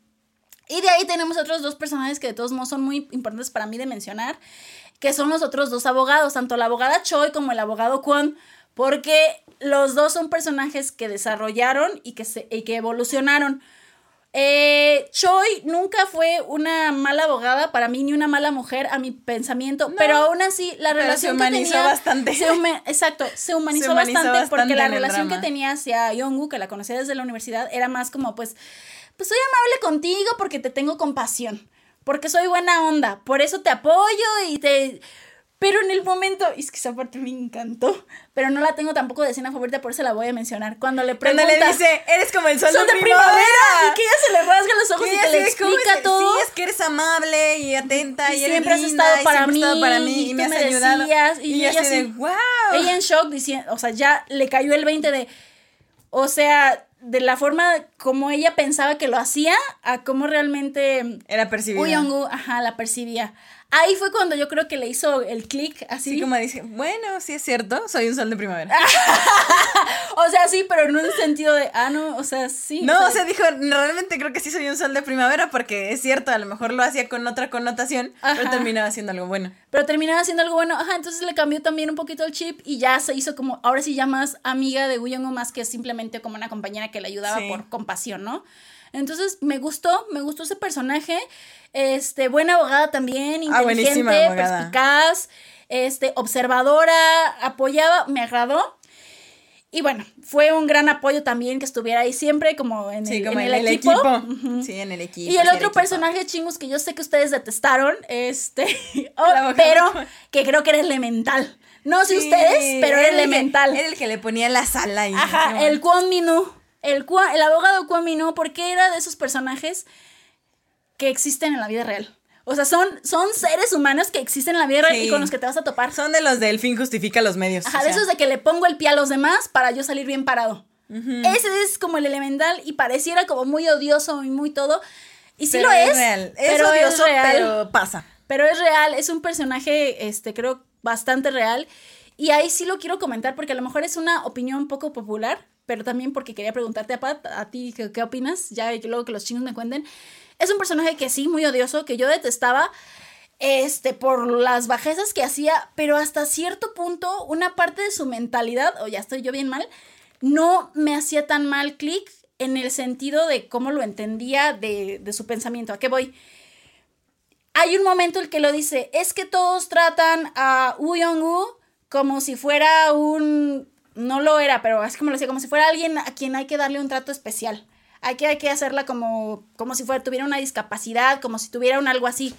Y de ahí tenemos otros dos personajes que de todos modos son muy importantes para mí de mencionar, que son los otros dos abogados, tanto la abogada Choi como el abogado Kwon, porque los dos son personajes que desarrollaron y que, se, y que evolucionaron. Eh, Choi nunca fue una mala abogada para mí ni una mala mujer a mi pensamiento, pero aún así la Pero se relación humanizó que tenía bastante. se huma- exacto, se humanizó, Se humanizó bastante, bastante porque la relación que tenía hacia Yongu, que la conocía desde la universidad, era más como pues pues soy amable contigo porque te tengo compasión, porque soy buena onda, por eso te apoyo y te Pero en el momento, y es que esa parte me encantó, pero no la tengo tampoco de escena favorita, por eso la voy a mencionar. Cuando le pregunta, Cuando le dice, eres como el sol, "Sol de, primavera. y que ella se le rasga los ojos Y y que le así de, ¿cómo explica es? todo. Sí, es que eres amable y atenta y, Y eres siempre has linda, estado y para siempre has estado mí, para mí y y me has me ayudado. decías, y y ella ella así de, así, wow. Ella en shock diciendo, o sea, ya le cayó el 20 de, o sea, de la forma como ella pensaba que lo hacía a cómo realmente Era percibida. Uyongu, ajá, la percibía. Ahí fue cuando yo creo que le hizo el clic así. Así como dice, bueno, sí es cierto, soy un sol de primavera. O sea, sí, pero en un sentido de, ah, no, o sea, sí. No, o sea, dijo, realmente creo que sí soy un sol de primavera porque es cierto, a lo mejor lo hacía con otra connotación, pero terminaba haciendo algo bueno. Pero terminaba haciendo algo bueno. Ajá, entonces le cambió también un poquito el chip y ya se hizo como, ahora sí ya más amiga de Uyongo más que simplemente como una compañera que le ayudaba Sí. por compasión, ¿no? Entonces me gustó, me gustó ese personaje. Este, buena abogada también, Ah, inteligente, abogada. perspicaz, este, observadora, apoyaba, me agradó. Y bueno, fue un gran apoyo también que estuviera ahí siempre como en, Sí, el, como en el el equipo. Sí, en el equipo. Y sí, el otro personaje chingus que yo sé que ustedes detestaron, este, oh, pero que creo que era elemental. No sé Sí, ustedes, pero era elemental. Era el que le ponía la sala y Ajá, el Kwon Minu. El, el abogado Minu, porque era de esos personajes que existen en la vida real. O sea, son, son seres humanos que existen en la vida real y con los que te vas a topar. Son de los del fin justifica los medios. Ajá, o de esos de que le pongo el pie a los demás para yo salir bien parado. Ese es como el elemental y pareciera como muy odioso y muy todo. Y sí pero lo es. real. Es pero odioso, real. pero pasa. Pero es real, es un personaje, este, creo, bastante real. Y ahí sí lo quiero comentar porque a lo mejor es una opinión poco popular, pero también porque quería preguntarte a Pat, a ti, ¿qué, qué opinas? Ya luego que los chingos me cuenten. Es un personaje que sí, muy odioso, que yo detestaba, este, por las bajezas que hacía, pero hasta cierto punto, una parte de su mentalidad, o ya estoy yo bien mal, no me hacía tan mal clic en el sentido de cómo lo entendía de, de su pensamiento. ¿A qué voy? hay un momento en el que lo dice, es que todos tratan a Woo Young-woo como si fuera un, no lo era, pero así como lo decía, como si fuera alguien a quien hay que darle un trato especial. Hay que, hay que hacerla como, como si fuera, tuviera una discapacidad, como si tuviera algo así.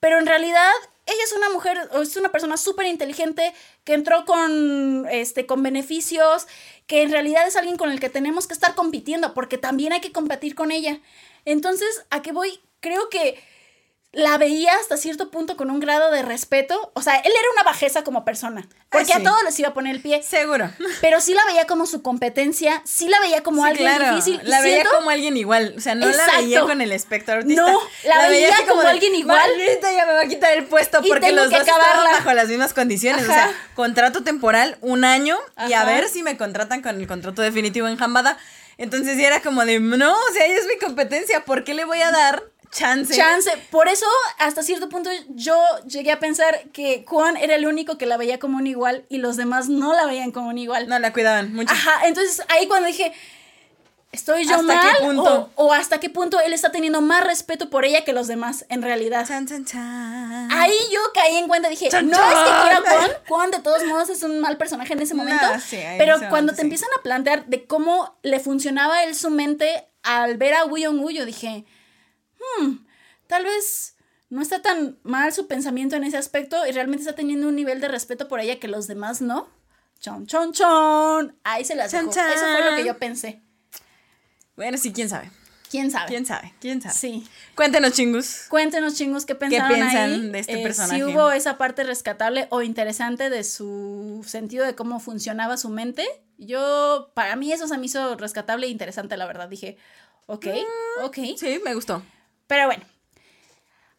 Pero en realidad, ella es una mujer, es una persona súper inteligente que entró con, este, con beneficios, que en realidad es alguien con el que tenemos que estar compitiendo, porque también hay que competir con ella. Entonces, ¿a qué voy? Creo que la veía hasta cierto punto con un grado de respeto. O sea, él era una bajeza como persona. Porque Ah, a todos les iba a poner el pie. Seguro. Pero sí la veía como su competencia, sí la veía como Sí, alguien claro. difícil. La veía siento- como alguien igual. O sea, no la veía con el espectro autista. No, la veía como de, alguien igual. Maldita, ya me va a quitar el puesto Y porque los dos estaban bajo las mismas condiciones. O sea, contrato temporal, un año, y a ver si me contratan con el contrato definitivo en Jambada. Entonces sí era como de, no, o sea, ella es mi competencia, ¿por qué le voy a dar chance? Chance. Por eso, hasta cierto punto, yo llegué a pensar que Juan era el único que la veía como un igual y los demás no la veían como un igual. No, la cuidaban mucho. Ajá, entonces ahí cuando dije, ¿estoy yo ¿Hasta mal? qué punto? O, o hasta qué punto él está teniendo más respeto por ella que los demás, en realidad. Chan, chan, chan. Ahí yo caí en cuenta, dije, Chan, no es que quiera Juan, Juan de todos modos es un mal personaje en ese No, momento, sí, ahí en pero cuando te sí. empiezan a plantear de cómo le funcionaba él su mente al ver a Woo Young-woo, yo dije, hmm, tal vez no está tan mal su pensamiento en ese aspecto y realmente está teniendo un nivel de respeto por ella que los demás no. Chon, chon, chon. Ahí se las dejo. Eso fue lo que yo pensé. Bueno, sí, quién sabe. ¿Quién sabe? ¿Quién sabe? ¿Quién sabe? Sí. Cuéntenos, chingus. Cuéntenos, chingos, qué pensaron piensan ahí? de este Eh, personaje? Si hubo esa parte rescatable o interesante de su sentido de cómo funcionaba su mente. Yo, para mí eso se me hizo rescatable e interesante, la verdad. Dije, ok, ok. Sí, me gustó. Pero bueno.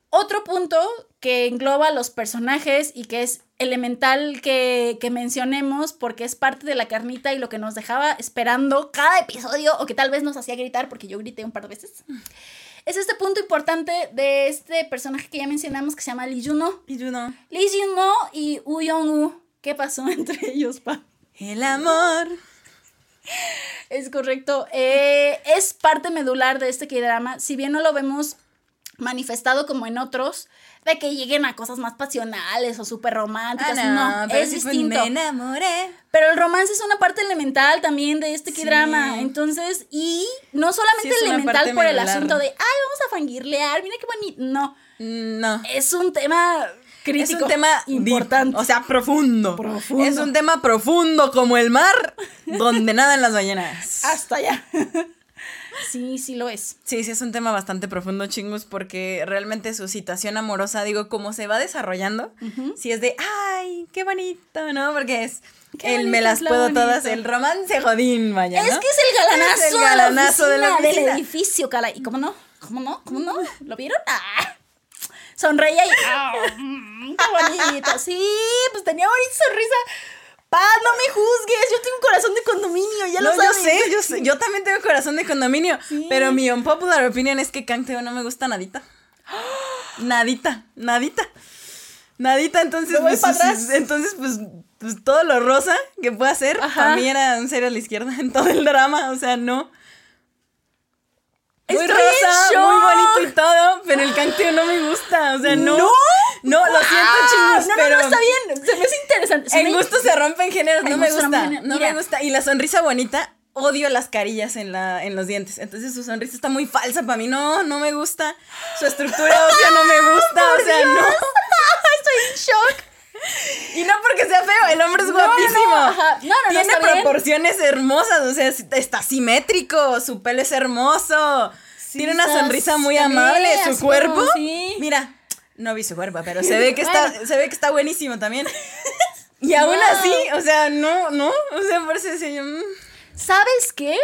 Otro punto que engloba los personajes y que es elemental que, que mencionemos porque es parte de la carnita y lo que nos dejaba esperando cada episodio o que tal vez nos hacía gritar porque yo grité un par de veces. Es este punto importante de este personaje que ya mencionamos que se llama Lee Juno. Y yo no. Lee Juno y Woo Young-woo. ¿Qué pasó entre ellos, pa? El amor. Es correcto. Eh, es parte medular de este K-drama. Si bien no lo vemos manifestado como en otros, de que lleguen a cosas más pasionales o súper románticas. Ah, no, es distinto. Me enamoré. Pero el romance es una parte elemental también de este Sí. K-drama. Entonces, y no solamente Sí, elemental por el asunto de, ay, vamos a fangirlear, mira qué bonito. No, Mm, No. es un tema es un tema deep, importante. o sea, profundo. Profundo. Es un tema profundo como el mar donde nadan las ballenas. Hasta allá. sí, sí lo es. Sí, sí, es un tema bastante profundo, chingus, porque realmente su situación amorosa, digo, como se va desarrollando, si es de, ay, qué bonito, ¿no? Porque es, el me las puedo bonito. todas, el romance jodín, vaya, ¿no? Es que es el galanazo, Es el galanazo de, de la la oficina, oficina. del edificio, cala. ¿Y cómo no? ¿Cómo no? ¿Cómo no? ¿Lo vieron? Ah. Sonreía y. ah, mm, ¡Qué bonito! Sí, pues tenía bonita sonrisa. Paz, no me juzgues. Yo tengo un corazón de condominio, ya No, lo yo sé, yo sé, yo también tengo corazón de condominio, pero mi unpopular opinion es que Canteo no me gusta nadita. Nadita, nadita. Nadita, entonces, voy pues, pa' pues, atrás. entonces, pues, pues todo lo rosa que pueda hacer, Ajá. para mí era un serio a la izquierda en todo el drama, o sea, no. Muy Estoy en rosa, muy bonito y todo, pero el canteo no me gusta, o sea, no. ¿No? No, lo siento, chingos, no, pero... no, no, está bien. Se me hace interesante. Se En me- gusto se rompen géneros, no En me gusta. No Mira. me gusta. Y la sonrisa bonita, odio las carillas en, la, en los dientes. Entonces su sonrisa está muy falsa para mí. No, no me gusta. Su estructura ósea no me gusta. o sea, no. Estoy en shock. Y no porque sea feo, el hombre es No, guapísimo. No, no, no, Tiene bien. proporciones hermosas, o sea, está simétrico, su pelo es hermoso. Sí, tiene una sonrisa muy amable, su cuerpo. sí. Mira, no vi su cuerpo, pero se ve que está, Bueno. se ve que está buenísimo también. Y aún así, o sea, no, no, o sea, por eso yo, mm, ¿Sabes qué?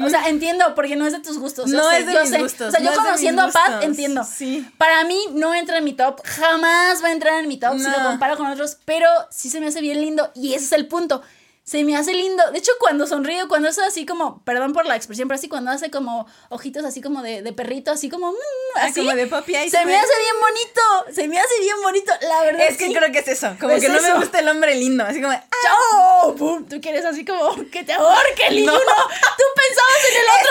O sea, entiendo, porque no es de tus gustos. No sé, es de yo mis sé. gustos, O sea, no yo conociendo a Pat, entiendo. sí. Para mí no entra en mi top, jamás va a entrar en mi top si lo No. comparo con otros, pero sí se me hace bien lindo y ese es el punto. Se me hace lindo. De hecho, cuando sonrío, cuando es así como, perdón por la expresión, pero así cuando hace como ojitos así como de, de perrito, así como, mm, Ah, así. como de papi eyes, Se me hace bien bonito. Se me hace bien bonito. La verdad Es que sí. creo que es eso, como Es que no eso. me gusta el hombre lindo, así como, ah, ¡Chao! ¡Pum! Tú quieres así como que te ahorque niño. No. Tú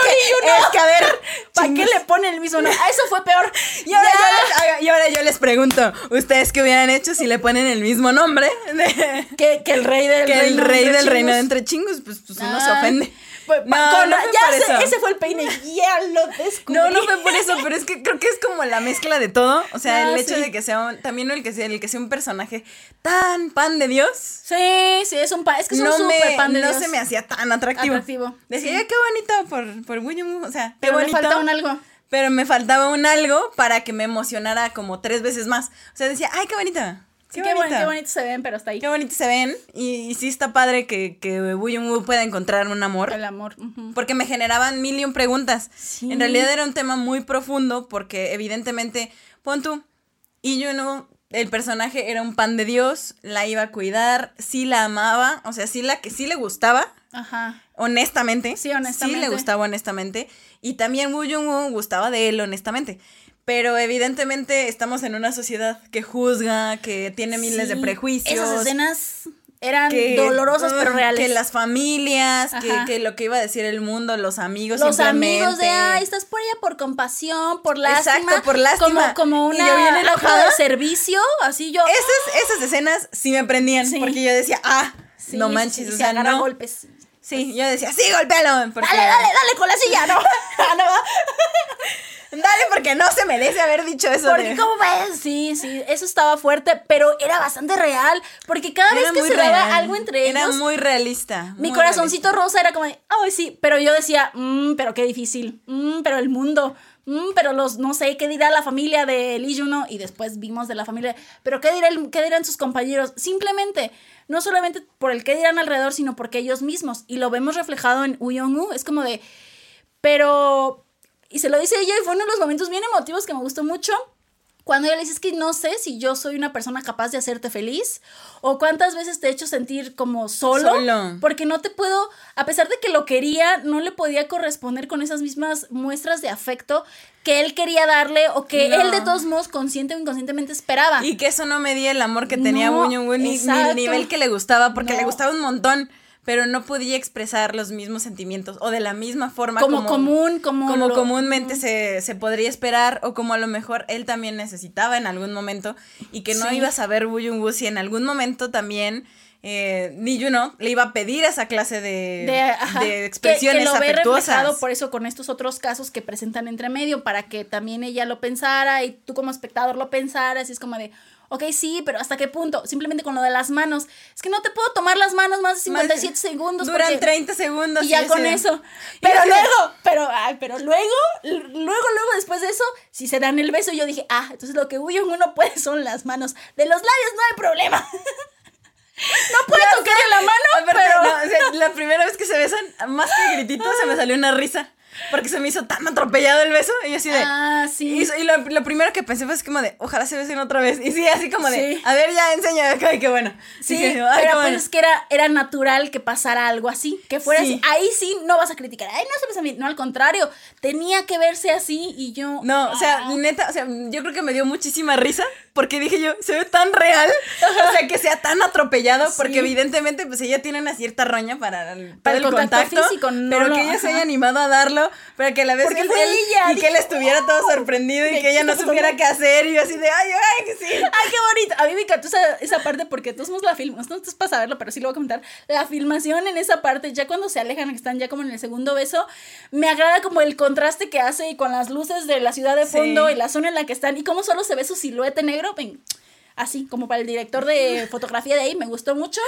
el niño, es que, a ver, ¿Para qué le ponen el mismo nombre? Ah, eso fue peor. Y ahora, yo les, y ahora yo les pregunto, ¿ustedes qué hubieran hecho si le ponen el mismo nombre? Que, que el rey del que el reino rey entre del reino de entre chingos, pues, pues uno se ofende. Pues, No, no fue ya por eso. ese fue el peine. Ya lo descubrí. No, no fue por eso, pero es que creo que es como la mezcla de todo. O sea, el hecho sí. de que sea un, también el que sea, el que sea un personaje tan pan de Dios. Sí, sí, es un pan. Es que es no un super me, pan de no Dios. se me hacía tan atractivo. Atractivo, Decía, sí. "Ay, qué bonito por, por William, o sea, Pero bonito. falta un algo. Pero me faltaba un algo para que me emocionara como tres veces más. O sea, decía, ay, qué bonita. Sí, Qué, bonito, qué bonito se ven, pero hasta ahí. Qué bonito se ven. Y, y sí está padre que, que Jung-woo pueda encontrar un amor. El amor. Porque me generaban mil y un preguntas. Sí. En realidad era un tema muy profundo porque evidentemente, pon tú, y yo no, el personaje era un pan de Dios, la iba a cuidar, sí la amaba, o sea, sí, la, que sí le gustaba, Ajá. honestamente. Sí, honestamente. Sí le gustaba honestamente. Y también Woo Jung-woo gustaba de él honestamente. Pero evidentemente estamos en una sociedad que juzga, que tiene miles de prejuicios. Esas escenas eran que- dolorosas, pero reales. Que las familias, que, lo que iba a decir el mundo, los amigos los simplemente. amigos de ay estás por ella por compasión por lástima Exacto, por lástima. como como Y una yo bien enojada. de servicio así yo Esas, esas escenas sí me prendían, Sí. porque yo decía, ah, Sí, no manches, o se sea, no. golpes Sí, yo decía, sí, golpéalo. Porque, dale dale dale con la silla no Ah. Dale, porque no se merece haber dicho eso. porque de- cómo ves sí sí eso estaba fuerte pero era bastante real porque cada Era vez que se daba real. algo entre Era ellos muy realista. mi corazoncito rosa era como de, ay, sí, pero yo decía, mmm, pero qué difícil, mmm, pero el mundo, mmm, pero los, no sé, qué dirá la familia de Lee Juno, y después vimos de la familia, pero qué, dirá el- qué dirán sus compañeros, simplemente, no solamente por el qué dirán alrededor, sino porque ellos mismos, y lo vemos reflejado en Uyong-woo, es como de, pero, y se lo dice ella, y fue uno de los momentos bien emotivos que me gustó mucho, cuando ella le dice, es que no sé si yo soy una persona capaz de hacerte feliz o cuántas veces te he hecho sentir como solo, Solo. porque no te puedo, a pesar de que lo quería, no le podía corresponder con esas mismas muestras de afecto que él quería darle o que No. él de todos modos consciente o inconscientemente esperaba. Y que eso no medía el amor que tenía No, Jung-woo, ni, el nivel que le gustaba, porque No. le gustaba un montón, pero no podía expresar los mismos sentimientos o de la misma forma como, común, como, como lo- comúnmente se, se podría esperar o como a lo mejor él también necesitaba en algún momento y que no Sí. iba a saber Jung-woo si en algún momento también eh, Lee Juno le iba a pedir esa clase de, de, ajá, de que- expresiones que, lo ve afectuosas. reflejado por eso con estos otros casos que presentan entre medio para que también ella lo pensara y tú como espectador lo pensaras y es como de Ok, sí, pero ¿hasta qué punto? Simplemente con lo de las manos. Es que no te puedo tomar las manos más de 57 segundos. Duran porque- 30 segundos. Y ya sí, con sí. eso. Pero luego, pero, ay, pero luego, luego, luego, después de eso, si se dan el beso, yo dije, ah, entonces lo que huyo uno puede son las manos. De los labios no hay problema. no puede tocarle la mano, Aparte, pero. no, o sea, la primera vez que se besan, más que gritito, se me salió una risa. Porque se me hizo tan atropellado el beso. Y yo así de. Ah, sí. Y, y lo, lo primero que pensé fue así como de, ojalá se besen otra vez. Y sí, así como de, Sí. a ver, ya enseña. Ay, qué bueno. Sí, pero pues es que era, era natural que pasara algo así, que fuera Sí. así. Ahí sí no vas a criticar, ay, no se besa bien. No, al contrario, tenía que verse así y yo. No, o sea, ah. neta, o sea, yo creo que me dio muchísima risa porque dije yo, se ve tan real, o sea, que sea tan atropellado, porque evidentemente pues ella tiene una cierta roña para el, Para el el contacto contacto, físico, no pero lo- que ella se haya animado a darlo, pero que a la vez Porque él, fue él- ella, y que él estuviera todo sorprendido y ¿de que ella no supiera qué hacer y yo así de, ay, ay, que sí. Ay, qué bonito. A mí me encantó esa, esa parte porque todos la filmamos. No es para saberlo, pero sí lo voy a comentar. La filmación en esa parte, ya cuando se alejan, que están ya como en el segundo beso, me agrada como el contraste que hace con las luces de la ciudad de Sí. fondo y la zona en la que están y cómo solo se ve su silueta negro. Ven, así como para el director de fotografía de ahí, me gustó mucho.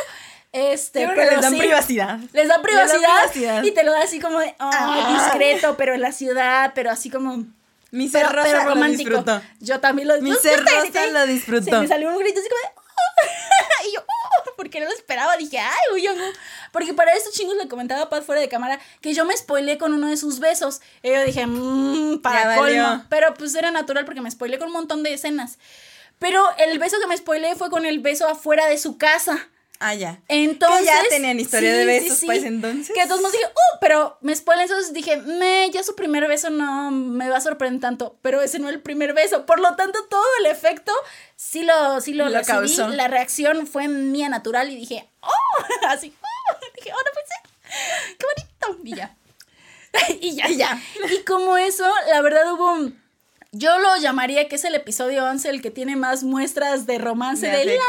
Este, pero les dan sí, privacidad. Les da privacidad, privacidad. y te lo da así como de, oh, Ah. discreto, pero en la ciudad, pero así como Mi ser pero, rosa pero lo romántico. disfrutó. Yo también lo Mi yo- yo ser rosa grité. lo disfrutó. Se me salió un grito así como de. "Oh". y yo, "Oh", porque no lo esperaba. Dije, ay, uy, yo no. Porque para estos chingos le comentaba a Paz fuera de cámara que yo me spoileé con uno de sus besos. Y yo dije, mmm, para colmo. Pero pues era natural porque me spoileé con un montón de escenas. Pero el beso que me spoileé fue con el beso afuera de su casa. Ah, ya. Entonces. Que ya tenían historia de besos, sí, pues, entonces. Que todos modos dije, uh, pero me spoilan, entonces dije, me, ya su primer beso no me va a sorprender tanto. Pero ese no es el primer beso. Por lo tanto, todo el efecto sí lo, sí lo, Lo recibí. causó. La reacción fue mía natural y dije, oh, así, oh, dije, oh, no puede ser. Qué bonito. Y ya. y ya. Y ya. Y como eso, la verdad hubo. un- Yo lo llamaría que es el episodio 11 el que tiene más muestras de romance De de, la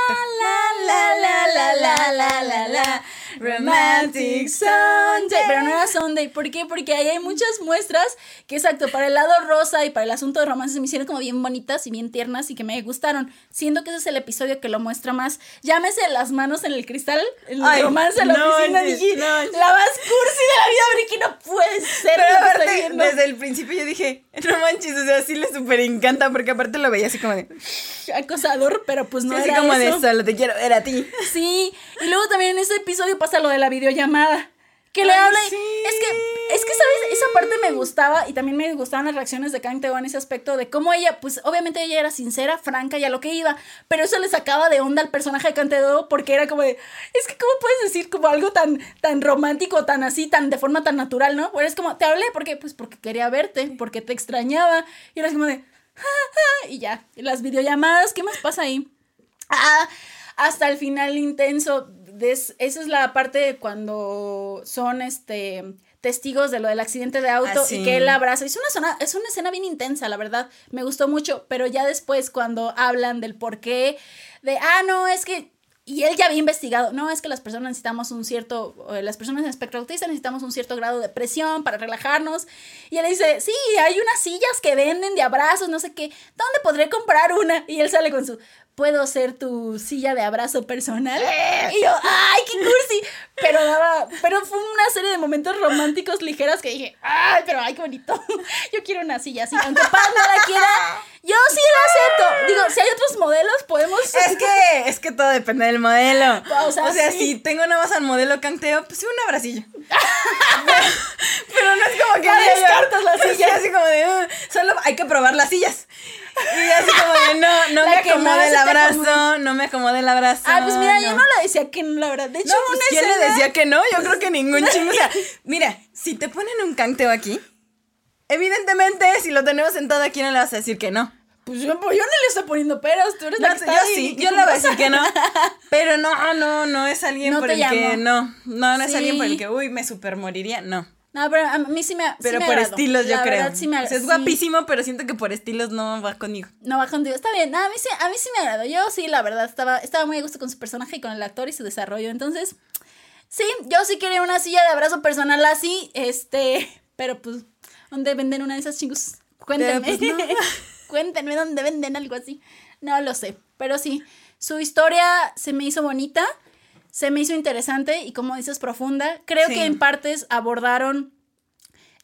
la la la la la la la la romantic Sunday. Pero no era Sunday, ¿por qué? Porque ahí hay muchas muestras que exacto, para el lado rosa y para el asunto de romance se me hicieron como bien bonitas y bien tiernas y que me gustaron. Siendo que ese es el episodio que lo muestra más. Llámese las manos en el cristal, el Ay, romance en la no, oficina, no, dije, no. la más cursi de la vida, Ricky, no puede ser. Pero aparte, desde el principio yo dije, no manches, o sea, sí súper encanta, porque aparte lo veía así como de, acosador, pero pues no así era como eso. de solo te quiero ver a ti. Sí, y luego también en ese episodio pasa lo de la videollamada. Que le habla sí. Es que, es que, ¿sabes? Esa parte me gustaba y también me gustaban las reacciones de Kang Teo en ese aspecto de cómo ella, pues obviamente ella era sincera, franca y a lo que iba, pero eso le sacaba de onda al personaje de Kang Teo porque era como de, es que ¿cómo puedes decir como algo tan, tan romántico, tan así, tan de forma tan natural, ¿no? Bueno, es como, te hablé porque, pues porque quería verte, porque te extrañaba y eras como de, "Ja, ja", y ya, y las videollamadas, ¿qué más pasa ahí? Ah, hasta el final intenso. Esa es la parte de cuando son este testigos de lo del accidente de auto Ah, sí. y que él abraza. Es una, zona, es una escena bien intensa, la verdad. Me gustó mucho, pero ya después cuando hablan del por qué, de, ah, no, es que... Y él ya había investigado, no, es que las personas necesitamos un cierto, las personas en espectro autista necesitamos un cierto grado de presión para relajarnos. Y él dice, sí, hay unas sillas que venden de abrazos, no sé qué, ¿dónde podré comprar una? Y él sale con su, ¿puedo ser tu silla de abrazo personal? Y yo, ¡ay, qué cursi! Pero daba, pero fue una serie de momentos románticos ligeros que dije, ¡ay, pero ay, qué bonito! Yo quiero una silla así, aunque Paz no la quiera, yo sí la acepto. Digo, si hay otros modelos, podemos... Es que, es que todo depende del modelo. O sea, sí. si tengo nada más al modelo canteo, pues un abracillo. Pero no es como que descartas las sillas. así como de, "Uh, solo hay que probar las sillas. Y así como de, no, no me acomode el abrazo, no me acomode el abrazo. Ah, pues mira, yo no. la decía que no, la verdad. De hecho, No, pues ¿quién le decía que no? Yo creo que ningún chingo. O sea, mira, si te ponen un canteo aquí, evidentemente, si lo tenemos sentado aquí, no le vas a decir que no. Pues yo, pues yo no le estoy poniendo peros, tú eres No, la que yo está ahí sí, yo le voy a decir que no. Pero no, no, no es alguien No por el que no. No, no es alguien por el que, uy, me super moriría. No. No, pero a mí sí me sí Pero me por agradó. estilos, yo La creo. verdad, sí me O sea, es sí. guapísimo, pero siento que por estilos no va conmigo. No va contigo. Está bien. No, a mí sí, a mí sí me agradó. Yo sí, la verdad, estaba, estaba muy a gusto con su personaje y con el actor y su desarrollo. Entonces, sí, yo sí quería una silla de abrazo personal así. Este, pero pues, ¿dónde venden una de esas chingos? Cuéntenme. pues, no. Cuéntenme dónde venden algo así. No lo sé. Pero sí, su historia se me hizo bonita, se me hizo interesante y como dices, profunda. Creo Sí. que en partes abordaron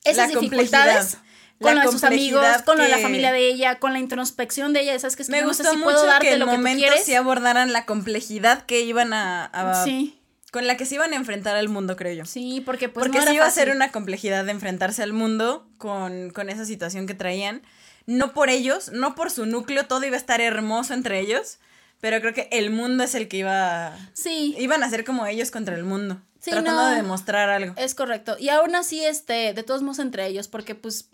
esas La dificultades. Con La lo de sus amigos, con lo de la familia de ella, con la introspección de ella, sabes que es que Me yo no gustó sé si mucho puedo darte que el lo que tú momento quieres. sí abordaran la complejidad que iban a, a- Sí, con la que se iban a enfrentar al mundo, creo yo. sí, porque pues Porque no sí iba a ser una complejidad de enfrentarse al mundo con, con esa situación que traían. No por ellos, no por su núcleo, todo iba a estar hermoso entre ellos, pero creo que el mundo es el que iba... Sí, Iban a ser como ellos contra el mundo, Sí, tratando no. de demostrar algo. es correcto. Y aún así, este, de todos modos entre ellos, porque pues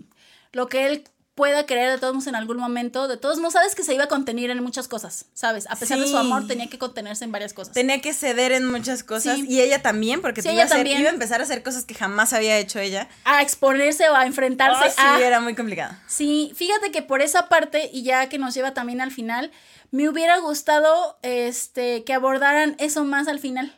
lo que él pueda querer de todos modos en algún momento, de todos modos sabes que se iba a contener en muchas cosas, ¿sabes? A pesar de su amor tenía que contenerse en varias cosas. Tenía que ceder en muchas cosas Sí. y ella también, porque Sí, iba, ella a hacer- también. iba a empezar a hacer cosas que jamás había hecho ella. A exponerse o a enfrentarse Oh, sí, a... era muy complicado. Sí, fíjate que por esa parte, y ya que nos lleva también al final, me hubiera gustado este, que abordaran eso más al final.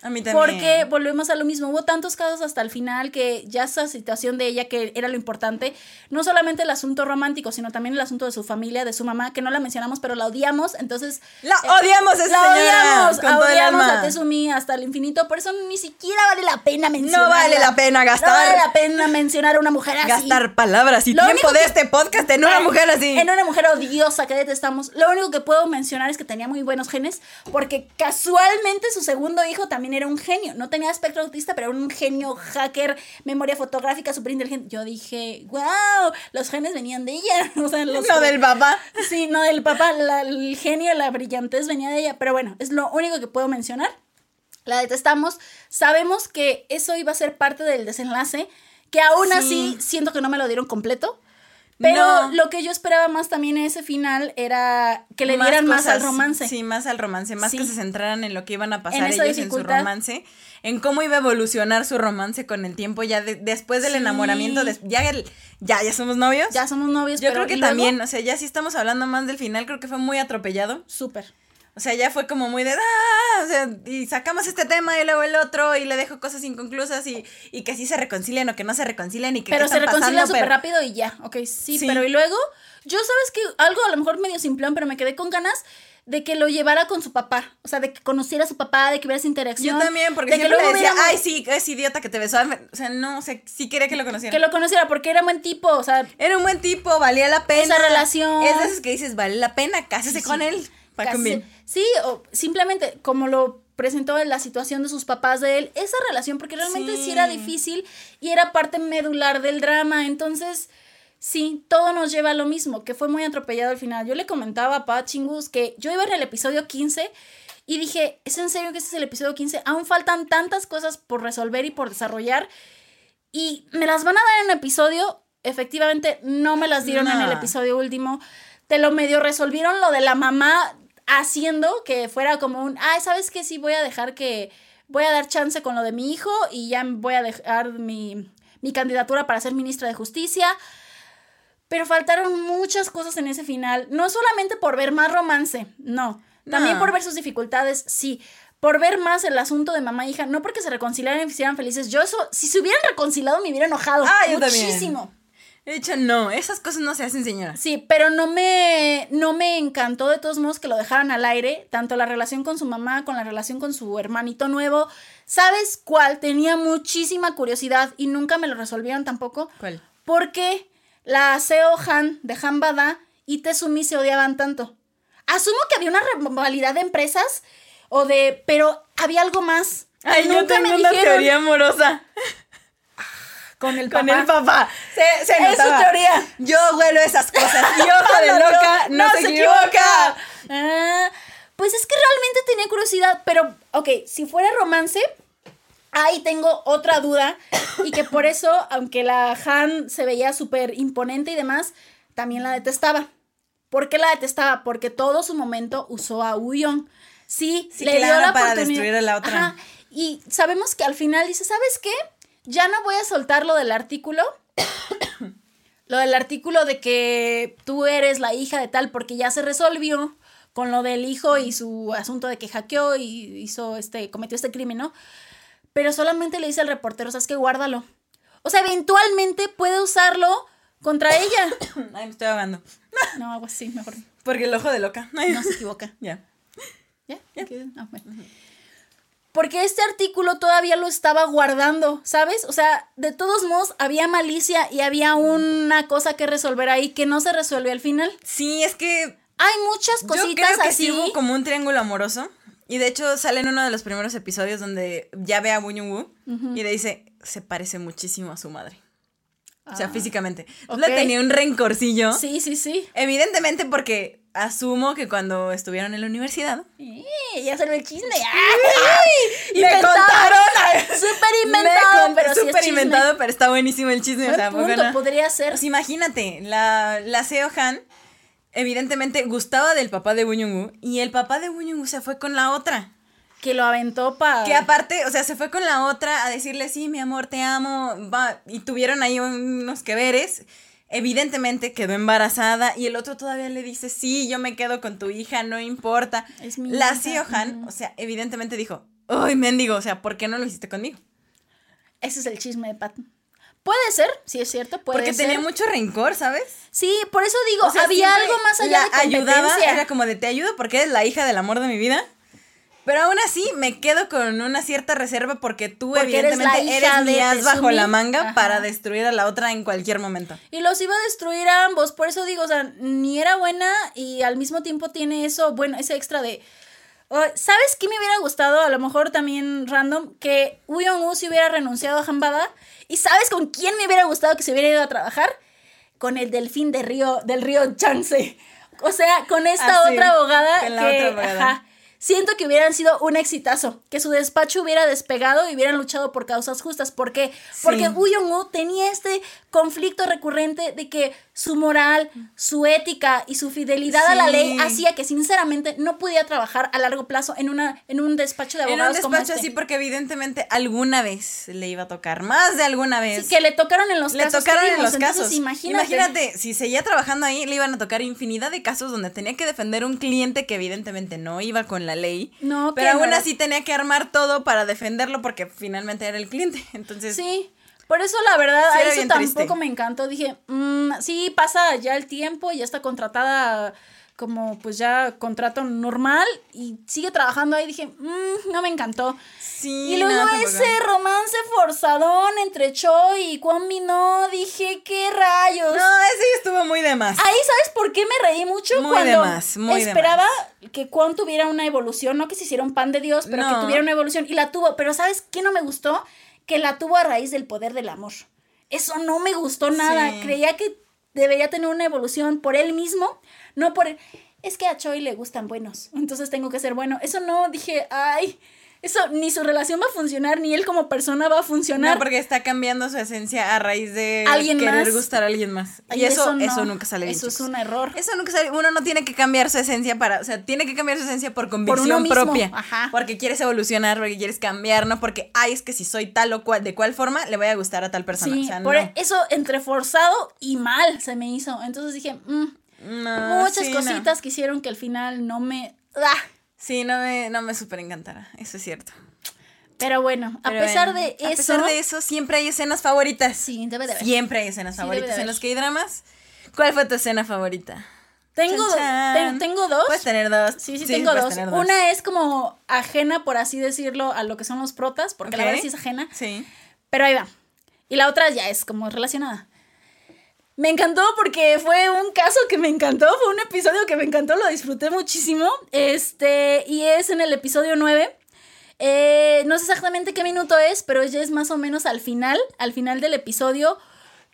A mí también. Porque volvemos a lo mismo, hubo tantos casos hasta el final que ya esa situación de ella que era lo importante, no solamente el asunto romántico, sino también el asunto de su familia, de su mamá, que no la mencionamos, pero la odiamos, entonces... La eh, odiamos esa la señora, odiamos, odiamos a Tezumi hasta el infinito, por eso ni siquiera vale la pena mencionar. No vale la pena gastar. No vale la pena mencionar a una mujer así. Gastar palabras y Lo tiempo de que- este podcast en una mujer así. En una mujer odiosa que detestamos. Lo único que puedo mencionar es que tenía muy buenos genes, porque casualmente su segundo hijo también era un genio. No tenía espectro autista, pero era un genio hacker, memoria fotográfica, súper inteligente. Yo dije, wow, los genes venían de ella. O sea, los No del papá. Sí, no del papá. la- el genio, la brillantez venía de ella. Pero bueno, es lo único que puedo mencionar. La detestamos. Sabemos que eso iba a ser parte del desenlace. Que aún Sí. así siento que no me lo dieron completo. Pero No. lo que yo esperaba más también en ese final era que le dieran más, al romance. Sí, más al romance, más Sí. que se centraran en lo que iban a pasar En ellos en su romance, en cómo iba a evolucionar su romance con el tiempo ya de- después del Sí. enamoramiento, des- ya, el- ya ya somos novios. Ya somos novios, Yo pero creo que también, o sea, ya si estamos hablando más del final, creo que fue muy atropellado. Súper. O sea, ya fue como muy de, ah, o sea, y sacamos este tema y luego el otro y le dejo cosas inconclusas y, y que sí se reconcilian o que no se reconcilian y que Pero se reconcilian súper pero- rápido y ya. Ok, sí, Sí. pero y luego, yo sabes que algo a lo mejor medio simplón, pero me quedé con ganas de que lo llevara con su papá. O sea, de que conociera a su papá, de que hubiera esa interacción. Yo también, porque de que siempre le luego decía, hubiera- ay, sí, es idiota que te besó. O sea, no, o sea, sí quería que lo conociera. Que lo conociera, porque era buen tipo. O sea, Era un buen tipo, valía la pena. Esa relación. Es de esos que dices, vale la pena, cásese Sí, con sí. él. Para. Sí, o simplemente como lo presentó en la situación de sus papás de él, esa relación, porque realmente sí. Sí. era difícil y era parte medular del drama. Entonces, sí, todo nos lleva a lo mismo, que fue muy atropellado al final. Yo le comentaba a Pa Chingus que yo iba en el episodio 15 y dije, ¿es en serio que este es el episodio 15? Aún faltan tantas cosas por resolver y por desarrollar. Y me las van a dar en el episodio. Efectivamente, no me las dieron en el episodio último. Te lo medio resolvieron lo de la mamá haciendo que fuera como un, ay, ¿sabes qué? Sí, voy a dejar que, voy a dar chance con lo de mi hijo y ya voy a dejar mi, mi candidatura para ser ministra de justicia. Pero faltaron muchas cosas en ese final, no solamente por ver más romance, no, también No. por ver sus dificultades, sí, por ver más el asunto de mamá e hija, no porque se reconciliaran y se hicieran felices. Yo eso, si se hubieran reconciliado me hubiera enojado Ah, yo muchísimo. He dicho, no, esas cosas no se hacen, señora. Sí, pero no me, no me encantó de todos modos que lo dejaran al aire, tanto la relación con su mamá, con la relación con su hermanito nuevo. ¿Sabes cuál? Tenía muchísima curiosidad y nunca me lo resolvieron tampoco. ¿Cuál? Porque la Seo Han de Han Bada y Tezumi se odiaban tanto. Asumo que había una rivalidad de empresas o de... pero había algo más. Ay, yo nunca tengo me una dijeron. teoría amorosa Con el papá. con el papá. Se, se Es su teoría. Yo huelo esas cosas. Y ojo de loca no, se, equivoca. Ah, pues es que realmente tenía curiosidad, pero, ok, si fuera romance, ahí tengo otra duda y que por eso, aunque la Han se veía súper imponente y demás, también la detestaba. ¿Por qué la detestaba? Porque todo su momento usó a Uyong. Sí, Sí, le dio la para oportunidad. destruir a la otra. Ajá, Y sabemos que al final dice, ¿sabes qué? Ya no voy a soltar lo del artículo. lo del artículo de que tú eres la hija de tal, porque ya se resolvió con lo del hijo y su asunto de que hackeó y hizo este, cometió este crimen, ¿no? Pero solamente le dice al reportero, ¿sabes qué? Guárdalo. O sea, eventualmente puede usarlo contra ella. Ay, me estoy ahogando. No, algo así, mejor. Porque el ojo de loca. Ay, No se equivoca. Ya. ¿Ya? Ah, bueno. Porque este artículo todavía lo estaba guardando, ¿sabes? O sea, de todos modos había malicia y había una cosa que resolver ahí que no se resuelve al final. Sí, es que Hay muchas yo cositas creo que así. sí hubo como un triángulo amoroso. Y de hecho sale en uno de los primeros episodios donde ya ve a Woo Young Woo y le dice, se parece muchísimo a su madre. O sea, Ah, físicamente. ok. Le tenía un rencorcillo. Sí, sí, sí. Evidentemente porque asumo que cuando estuvieron en la universidad. Eh, ya salió el chisme. ¡Ay! Me Inventado. contaron. Súper Me inventado, pero sí súper inventado, pero está buenísimo el chisme. o podría ser. Pues imagínate, la, la Seo Han evidentemente gustaba del papá de Woo y el papá de Woo se fue con la otra. Que lo aventó para. Que aparte, o sea, se fue con la otra a decirle, sí, mi amor, te amo, va, y tuvieron ahí unos que veres. Evidentemente quedó embarazada y el otro todavía le dice, sí, yo me quedo con tu hija, no importa. Es mi la hija, Seo Han, ujú. o sea, evidentemente dijo, ay, mendigo, o sea, ¿por qué no lo hiciste conmigo? Ese es el chisme de Pat. Puede ser, sí es cierto, puede Porque ser. tenía mucho rencor, ¿sabes? Sí, por eso digo, O sea, había algo más allá la de competencia. ayudaba, era como de te ayudo porque eres la hija del amor de mi vida. Pero aún así me quedo con una cierta reserva porque tú Porque eres la evidentemente eres, bajo la manga Ajá. para destruir a la otra en cualquier momento. Y los iba a destruir a ambos, por eso digo, o sea, ni era buena y al mismo tiempo tiene eso, bueno, ese extra de... oh, ¿Sabes qué me hubiera gustado? A lo mejor también random, que Woo Young-woo se hubiera renunciado a Hambada. ¿Y sabes con quién me hubiera gustado que se hubiera ido a trabajar? Con el delfín de río, del río Chance. O sea, con esta Ah, sí, otra abogada con la que, otra abogada. ajá, siento que hubieran sido un exitazo, que su despacho hubiera despegado y hubieran luchado por causas justas. ¿Por qué? Porque Sí. Woo Young-woo tenía este conflicto recurrente de que su moral, su ética y su fidelidad a la ley hacía que sinceramente no podía trabajar a largo plazo en una en un despacho de En un abogados como despacho este. así porque evidentemente alguna vez le iba a tocar, más de alguna vez. Sí, que le tocaron en los le casos tocaron que en los entonces casos. Imagínate. si seguía trabajando ahí, le iban a tocar infinidad de casos donde tenía que defender un cliente que evidentemente no iba con la ley. No, pero aún no. así tenía que armar todo para defenderlo porque finalmente era el cliente. Entonces, Sí. Por eso la verdad, Sí, a eso tampoco triste. me encantó. Dije, mm, sí, pasa ya el tiempo, ya está contratada como pues ya contrato normal y sigue trabajando ahí. Dije, mm, no me encantó. sí, Y luego no, ese romance forzadón entre Choi y Kwon no dije, ¿qué rayos? No, ese estuvo muy de más. Ahí, ¿sabes por qué me reí mucho? Muy Cuando de más, muy de esperaba que Kwon tuviera una evolución, no que se hiciera un pan de Dios, pero No. que tuviera una evolución. Y la tuvo. Pero ¿sabes qué no me gustó? Que la tuvo a raíz del poder del amor. Eso no me gustó nada. Sí. Creía que debería tener una evolución por él mismo, no por él. Es que a Choi le gustan buenos, entonces tengo que ser bueno. Eso no, dije, ay, eso ni su relación va a funcionar, ni él como persona va a funcionar. No, porque está cambiando su esencia a raíz de Alguien querer más. gustar a alguien más. Ay, y eso, no. eso, nunca sale bien. Eso es un error. Eso nunca sale. Uno no tiene que cambiar su esencia para. O sea, tiene que cambiar su esencia por convicción propia. ajá. Porque quieres evolucionar, porque quieres cambiar, no porque, ay, es que si soy tal o cual, de cual forma le voy a gustar a tal persona. Sí, o sea, por no. eso entre forzado y mal se me hizo. Entonces dije, mm, No, muchas sí, cositas que hicieron que al final no me... ¡Ah! Sí, no me, no me súper encantara. Eso es cierto. Pero bueno, a pesar bueno, de eso... A pesar de eso, siempre hay escenas favoritas. Sí, debe de haber. Siempre hay escenas Sí, debe de favoritas en los K-dramas. ¿Cuál fue tu escena favorita? Tengo, Chan, chan. ten- tengo dos. Puedes tener dos. Sí, sí, tengo dos. Una es como ajena, por así decirlo, a lo que son los protas, porque la verdad sí es ajena. Sí. Pero ahí va. Y la otra ya es como relacionada. Me encantó porque fue un caso que me encantó, fue un episodio que me encantó, lo disfruté muchísimo. Este, y es en el episodio 9. Eh, no sé exactamente qué minuto es, pero ya es más o menos al final, al final del episodio,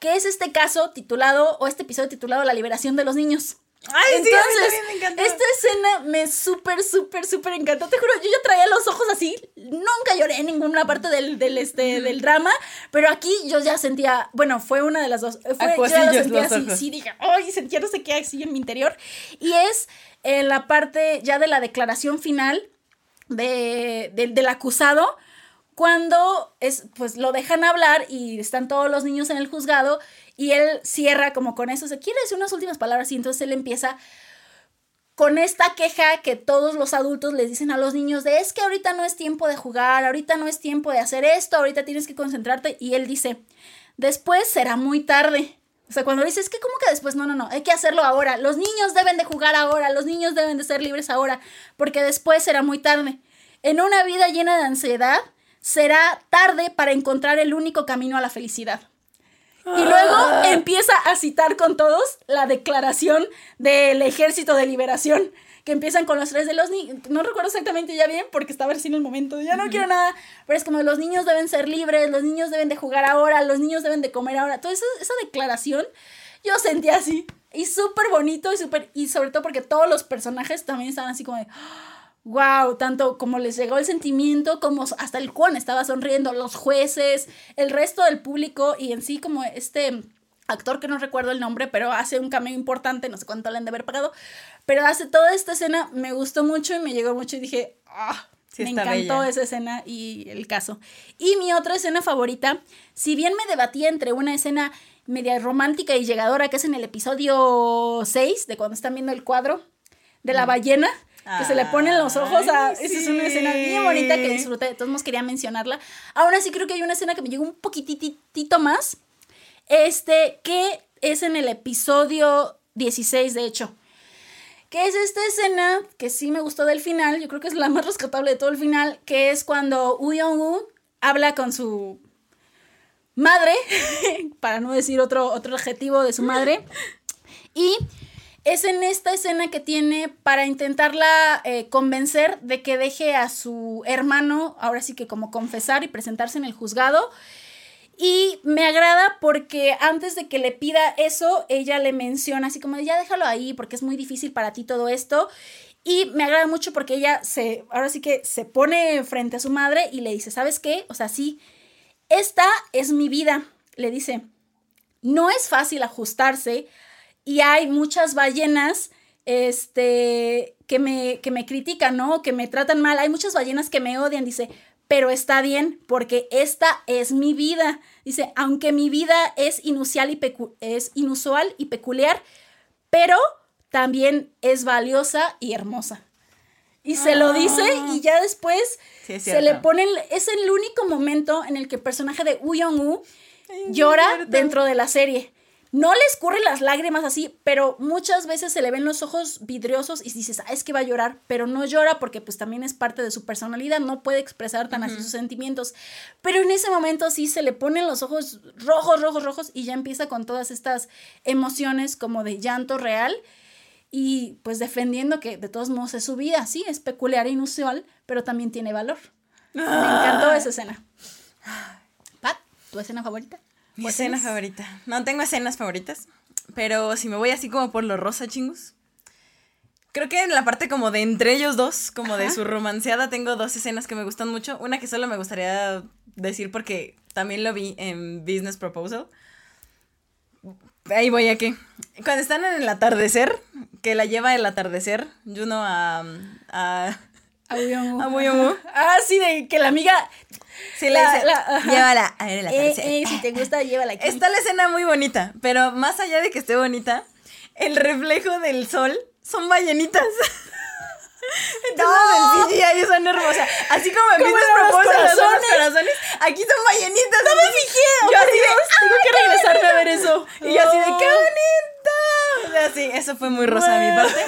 que es este caso titulado, o este episodio titulado La liberación de los niños. Ay, sí, a mí Entonces, me esta escena me súper, súper, súper encantó. Te juro, yo ya traía los ojos así. Nunca lloré en ninguna parte del, del, este, del drama. Pero aquí yo ya sentía. Bueno, fue una de las dos. Fue, yo ya lo sentía así. Sí, dije, ay, sentía no sé qué así en mi interior. Y es en la parte ya de la declaración final de, del- del acusado cuando es, pues lo dejan hablar y están todos los niños en el juzgado y él cierra como con eso, se quiere decir unas últimas palabras y entonces él empieza con esta queja que todos los adultos les dicen a los niños de es que ahorita no es tiempo de jugar, ahorita no es tiempo de hacer esto, ahorita tienes que concentrarte y él dice, después será muy tarde, O sea, cuando dices, que como que después? No, no, no, hay que hacerlo ahora. Los niños deben de jugar ahora, los niños deben de ser libres ahora, porque después será muy tarde. En una vida llena de ansiedad, será tarde para encontrar el único camino a la felicidad. Y luego empieza a citar con todos la declaración del Ejército de Liberación, que empiezan con los tres de los niños. No recuerdo exactamente ya bien porque estaba recién en el momento, ya no quiero nada, pero es como los niños deben ser libres, los niños deben de jugar ahora, los niños deben de comer ahora. Toda esa, esa declaración yo sentía así. Y súper bonito y súper, y sobre todo porque todos los personajes también estaban así como de, wow, tanto como les llegó el sentimiento, como hasta el Juan estaba sonriendo, los jueces, el resto del público y en sí como este actor que no recuerdo el nombre, pero hace un cameo importante, no sé cuánto le han de haber pagado, pero hace toda esta escena, me gustó mucho y me llegó mucho y dije, ah, Sí, me encantó bella. esa escena y el caso. Y mi otra escena favorita, si bien me debatía entre una escena media romántica y llegadora, que es en el episodio 6, de cuando están viendo el cuadro de la ballena, que se le ponen los ojos a... Ay, Esa es una escena bien sí. bonita que disfruté, de todos modos quería mencionarla. Aún así creo que hay una escena que me llegó un poquitito más, este, que es en el episodio 16, de hecho. Que es esta escena que sí me gustó del final, yo creo que es la más rescatable de todo el final, que es cuando Woo Young-woo habla con su madre, para no decir otro, otro adjetivo de su madre, y es en esta escena que tiene para intentarla eh, convencer de que deje a su hermano, ahora sí que como confesar y presentarse en el juzgado. Y me agrada porque antes de que le pida eso, ella le menciona así como, ya déjalo ahí porque es muy difícil para ti todo esto. Y me agrada mucho porque ella se, ahora sí que se pone frente a su madre y le dice, ¿sabes qué? O sea, sí, esta es mi vida, le dice. No es fácil ajustarse y hay muchas ballenas este, que, me, que me critican, ¿no? Que me tratan mal. Hay muchas ballenas que me odian, dice, pero está bien porque esta es mi vida. Dice, aunque mi vida es inusual y, pecu- es inusual y peculiar, pero también es valiosa y hermosa. Y se lo dice y ya después Sí, se le pone, el- es el único momento en el que el personaje de Woo Young-woo llora dentro de la serie. No le escurren las lágrimas así, pero muchas veces se le ven los ojos vidriosos y dices, ah, es que va a llorar, pero no llora porque pues también es parte de su personalidad, no puede expresar tan así sus sentimientos. Pero en ese momento sí se le ponen los ojos rojos, rojos, rojos y ya empieza con todas estas emociones como de llanto real y pues defendiendo que de todos modos es su vida, sí, es peculiar e inusual, pero también tiene valor. Me encantó esa escena. Pat, ¿tu escena favorita? Mi ¿O escena favorita. No tengo escenas favoritas, pero si me voy así como por lo rosa, chingus. Creo que en la parte como de entre ellos dos, como de su romanceada, tengo dos escenas que me gustan mucho. Una que solo me gustaría decir porque también lo vi en Business Proposal. Ahí voy a que. Cuando están en el atardecer, que la lleva el atardecer, Juno a. a A Woo-young-woo. A Woo-young-woo. Ah, sí, de que la amiga. sí, La- la- ajá. llévala a ver el Eh, eh, si te gusta, llévala aquí. Está la escena muy bonita, pero más allá de que esté bonita, el reflejo del sol son ballenitas. Entonces el CGI son hermosas. Así como en los Proposal son los corazones. aquí son ballenitas. No me fijé. Yo así de, Dios, tengo que regresarme a ver eso. y yo así de, ¡qué bonito! O sea, sí, eso fue muy rosa de mi parte.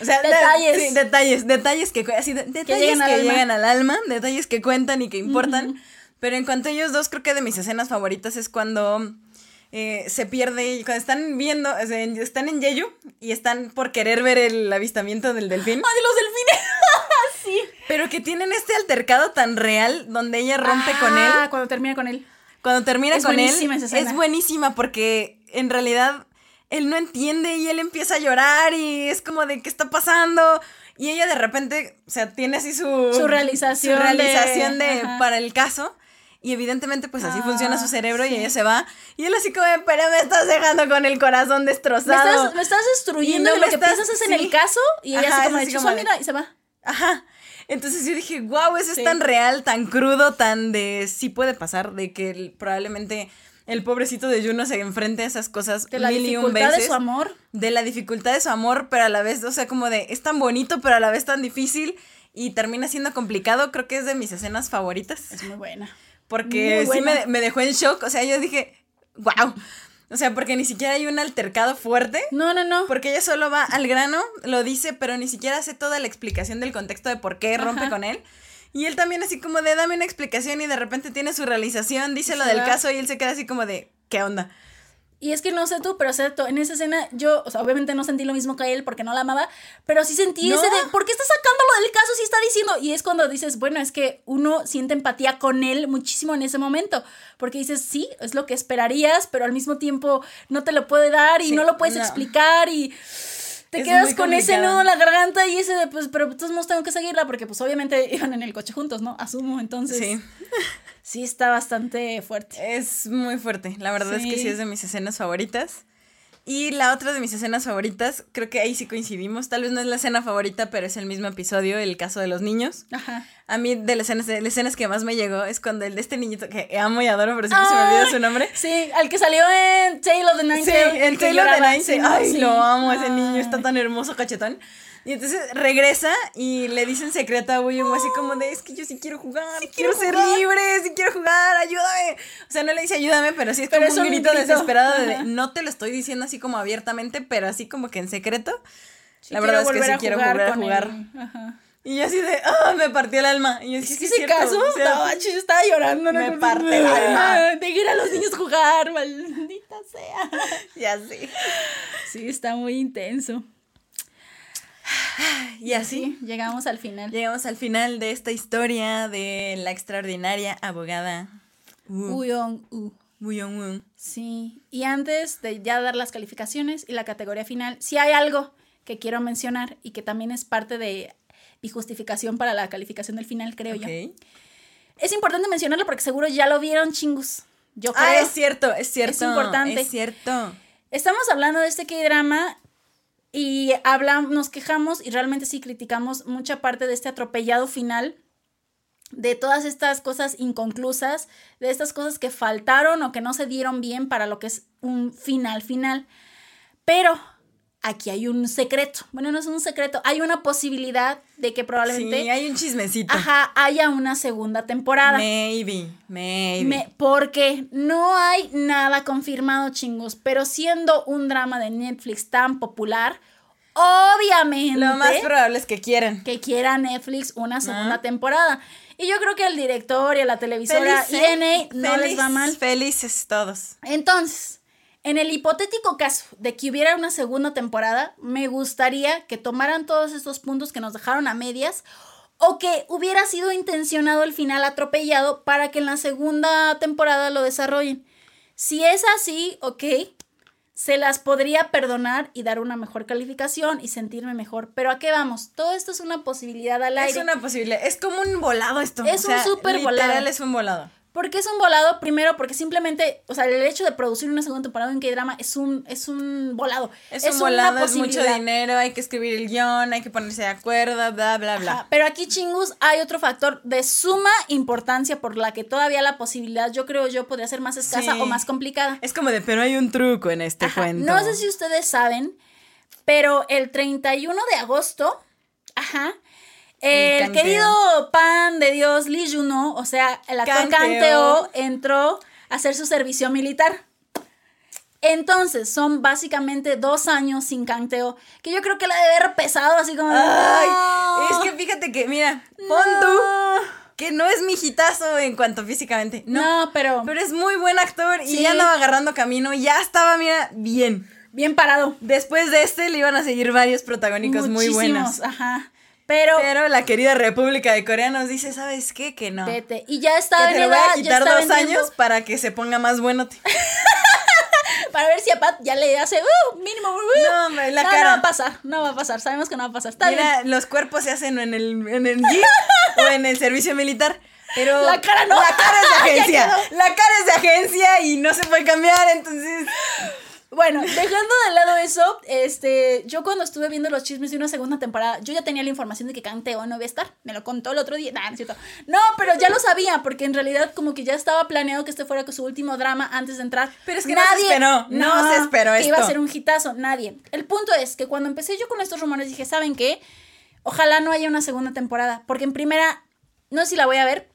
O sea, Detalles. sí, detalles, detalles que, así, de- detalles que, llegan al alma. llegan al alma, detalles que cuentan y que importan. Pero en cuanto a ellos dos, creo que de mis escenas favoritas es cuando eh, se pierde, cuando están viendo, o sea, están en Jeju y están por querer ver el avistamiento del delfín. Ah, de los delfines. sí. Pero que tienen este altercado tan real donde ella rompe con él. Ah, cuando termina con él. Cuando termina Es con él, buenísima esa es buenísima porque en realidad él no entiende y él empieza a llorar y es como de qué está pasando. Y ella de repente, o sea, tiene así su, Su realización su realización de- para el caso. Y evidentemente, pues así Ah, funciona su cerebro y ella se va. Y él así como, de, pero me estás dejando con el corazón Me destrozado. estás, me estás destruyendo Y no lo me que estás- piensas es en sí. el caso y ella Ajá, así como de así "Chuzo, como de- mira y se va. Ajá. Entonces yo dije, wow, eso Sí. es tan real, tan crudo, tan de sí puede pasar, de que el- probablemente el pobrecito de Juno se enfrente a esas cosas De la mil y un dificultad veces. de su amor. de la dificultad de su amor, pero a la vez, o sea, como de es tan bonito, pero a la vez tan difícil y termina siendo complicado. Creo que es de mis escenas favoritas. Es muy buena. Porque sí me, me dejó en shock. O sea, yo dije, wow. O sea, porque ni siquiera hay un altercado fuerte. No, no, no. Porque ella solo va al grano, lo dice, pero ni siquiera hace toda la explicación del contexto de por qué rompe Ajá. con él. Y él también así como de dame una explicación y de repente tiene su realización, dice lo del caso y él se queda así como de ¿qué onda? Y es que no sé tú, pero o sea, en esa escena yo, o sea, obviamente no sentí lo mismo que él porque no la amaba, pero sí sentí No. ese de, ¿por qué está sacándolo del caso si está diciendo? Y es cuando dices, bueno, es que uno siente empatía con él muchísimo en ese momento, porque dices, sí, es lo que esperarías, pero al mismo tiempo no te lo puede dar y Sí, no lo puedes no. explicar y te Es quedas con ese nudo en la garganta y ese de, pues, pero de todos modos tengo que seguirla porque pues obviamente iban en el coche juntos, ¿no? Asumo, entonces Sí. sí está bastante fuerte. Es muy fuerte. La verdad es que sí es de mis escenas favoritas. Y la otra de mis escenas favoritas, creo que ahí sí coincidimos. Tal vez no es la escena favorita, pero es el mismo episodio, el caso de los niños. Ajá. A mí de las escenas, de las escenas que más me llegó es cuando el de este niñito que amo y adoro, pero siempre se me olvida su nombre. Sí, al que salió en Tale of the Nine Sí, que Taylor de lloraba. Nine. Sí, Ay, sí. lo amo, ese niño está tan hermoso, cachetón. Y entonces regresa y le dice en secreto a William así como de, es que yo sí quiero jugar, quiero, quiero ser jugar". libre, sí quiero jugar, ayúdame. O sea, no le dice ayúdame, pero sí es Pero como es un grito, grito. desesperado de, no te lo estoy diciendo así como abiertamente, pero así como que en secreto. Sí, la verdad es que sí a quiero volver a jugar. Ajá. Y yo así de, ah, me partió el alma. Y yo Es sí, que ese cierto, caso, o sea, no, manches, yo estaba llorando. ¿no? me parte el alma. Dejen a los niños jugar, maldita sea. ya sí. Sí, está muy intenso. Y así Sí, llegamos al final. llegamos al final de esta historia de la extraordinaria abogada Woo. Uyong-u. Woo Young-woo. Sí, y antes de ya dar las calificaciones y la categoría final, si hay algo que quiero mencionar y que también es parte de mi justificación para la calificación del final, creo yo. Ok. Es importante mencionarlo porque seguro ya lo vieron chingus. Yo creo. Ah, es cierto, es cierto. importante. Es cierto. Estamos hablando de este K-drama y hablamos, nos quejamos y realmente sí criticamos mucha parte de este atropellado final, de todas estas cosas inconclusas, de estas cosas que faltaron o que no se dieron bien para lo que es un final final. Pero aquí hay un secreto. Bueno, no es un secreto, hay una posibilidad de que probablemente Sí, hay un chismecito. ajá, haya una segunda temporada. Maybe, maybe. Me- porque no hay nada confirmado, chingos. Pero siendo un drama de Netflix tan popular, obviamente Lo más probable es que quieran. que quiera Netflix una segunda Ah. temporada. Y yo creo que al director y a la televisora Feliz, INA ¿eh? no les va Feliz, mal. Felices todos. Entonces, en el hipotético caso de que hubiera una segunda temporada, me gustaría que tomaran todos estos puntos que nos dejaron a medias o que hubiera sido intencionado el final atropellado para que en la segunda temporada lo desarrollen. Si es así, ok, se las podría perdonar y dar una mejor calificación y sentirme mejor. Pero ¿a qué vamos? Todo esto es una posibilidad al aire. Es una posibilidad. Es como un volado esto. Es o un súper literal volado. es un volado. ¿Por qué es un volado? Primero, porque simplemente, o sea, el hecho de producir una segunda temporada en K-drama es un, es un volado. Es, un volado, es mucho dinero, hay que escribir el guion, hay que ponerse de acuerdo, bla, bla, bla. Ajá, Pero aquí, chingus, hay otro factor de suma importancia por la que todavía la posibilidad, yo creo yo, podría ser más escasa Sí. o más complicada. Es como de, pero hay un truco en este Ajá, cuento. No sé si ustedes saben, pero el 31 de agosto, ajá, El querido pan de Dios Lee Juno, o sea, el actor Kang Kang Teo. Teo, entró a hacer su servicio militar. Entonces, son básicamente dos años sin Kang Teo, que yo creo que la debe haber pesado así como... Ay, "No, es que fíjate que, mira, pon no". tú que no es mi en cuanto físicamente. No, No, pero, pero es muy buen actor y Sí. ya andaba agarrando camino, ya estaba, mira, bien. bien parado. Después de este le iban a seguir varios protagónicos muy buenos. Ajá. Pero, Pero la querida República de Corea nos dice, ¿sabes qué? Que no. vete. Y ya estaba que te lo voy a quitar dos en tiempo años para que se ponga más bueno. Para ver si a Pat ya le hace, uh, mínimo, uh. No, hombre, la no, cara. no va a pasar, no va a pasar. Sabemos que no va a pasar. Está Mira, bien. los cuerpos se hacen en el, en el gym o en el servicio militar. Pero La cara no. La cara es de agencia. La cara es de agencia y no se puede cambiar, entonces. Bueno, dejando de lado eso, este, yo cuando estuve viendo los chismes de una segunda temporada, yo ya tenía la información de que Canteo no iba a estar. Me lo contó el otro día. Nah, no es cierto. No, pero ya lo sabía, porque en realidad como que ya estaba planeado que este fuera su último drama antes de entrar. Pero es que no se esperó, no se esperó que iba a esto. ser un hitazo, nadie. El punto es que cuando empecé yo con estos rumores dije, ¿saben qué? Ojalá no haya una segunda temporada, porque en primera, no sé si la voy a ver,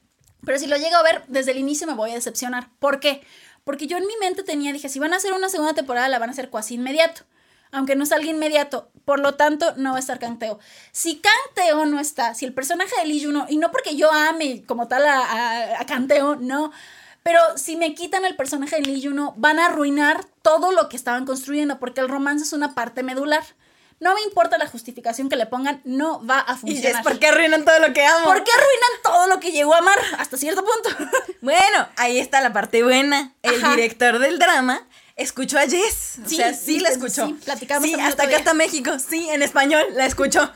pero si lo llego a ver desde el inicio me voy a decepcionar. ¿Por qué? Porque yo en mi mente tenía, dije, si van a hacer una segunda temporada, la van a hacer casi inmediato. Aunque no salga inmediato. Por lo tanto, no va a estar Canteo. Si Canteo no está, si el personaje de Lee Juno, y no porque yo ame como tal a, a, a Canteo, no. Pero si me quitan el personaje de Lee Juno, van a arruinar todo lo que estaban construyendo, porque el romance es una parte medular. No me importa la justificación que le pongan, no va a Y funcionar. es porque arruinan todo lo que amo. ¿Por qué arruinan todo lo que llegó a amar hasta cierto punto? Bueno, ahí está la parte buena. El Ajá. director del drama escuchó a Jess. O Sí, sea, sí la sí, escuchó. sí, platicamos Sí, hasta acá está México. Sí, en español la escuchó.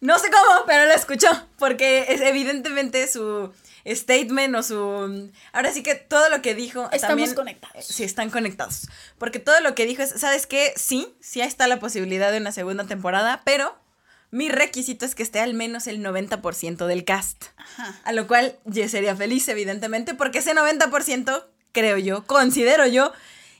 No sé cómo, pero la escuchó. Porque es evidentemente su statement o su. Ahora sí que todo lo que dijo. Estamos también, conectados. Sí, están conectados. Porque todo lo que dijo es, ¿sabes qué? Sí, sí está la posibilidad de una segunda temporada, pero mi requisito es que esté al menos el 90% del cast. Ajá. A lo cual yo sería feliz, evidentemente, porque ese 90%, creo yo, considero yo,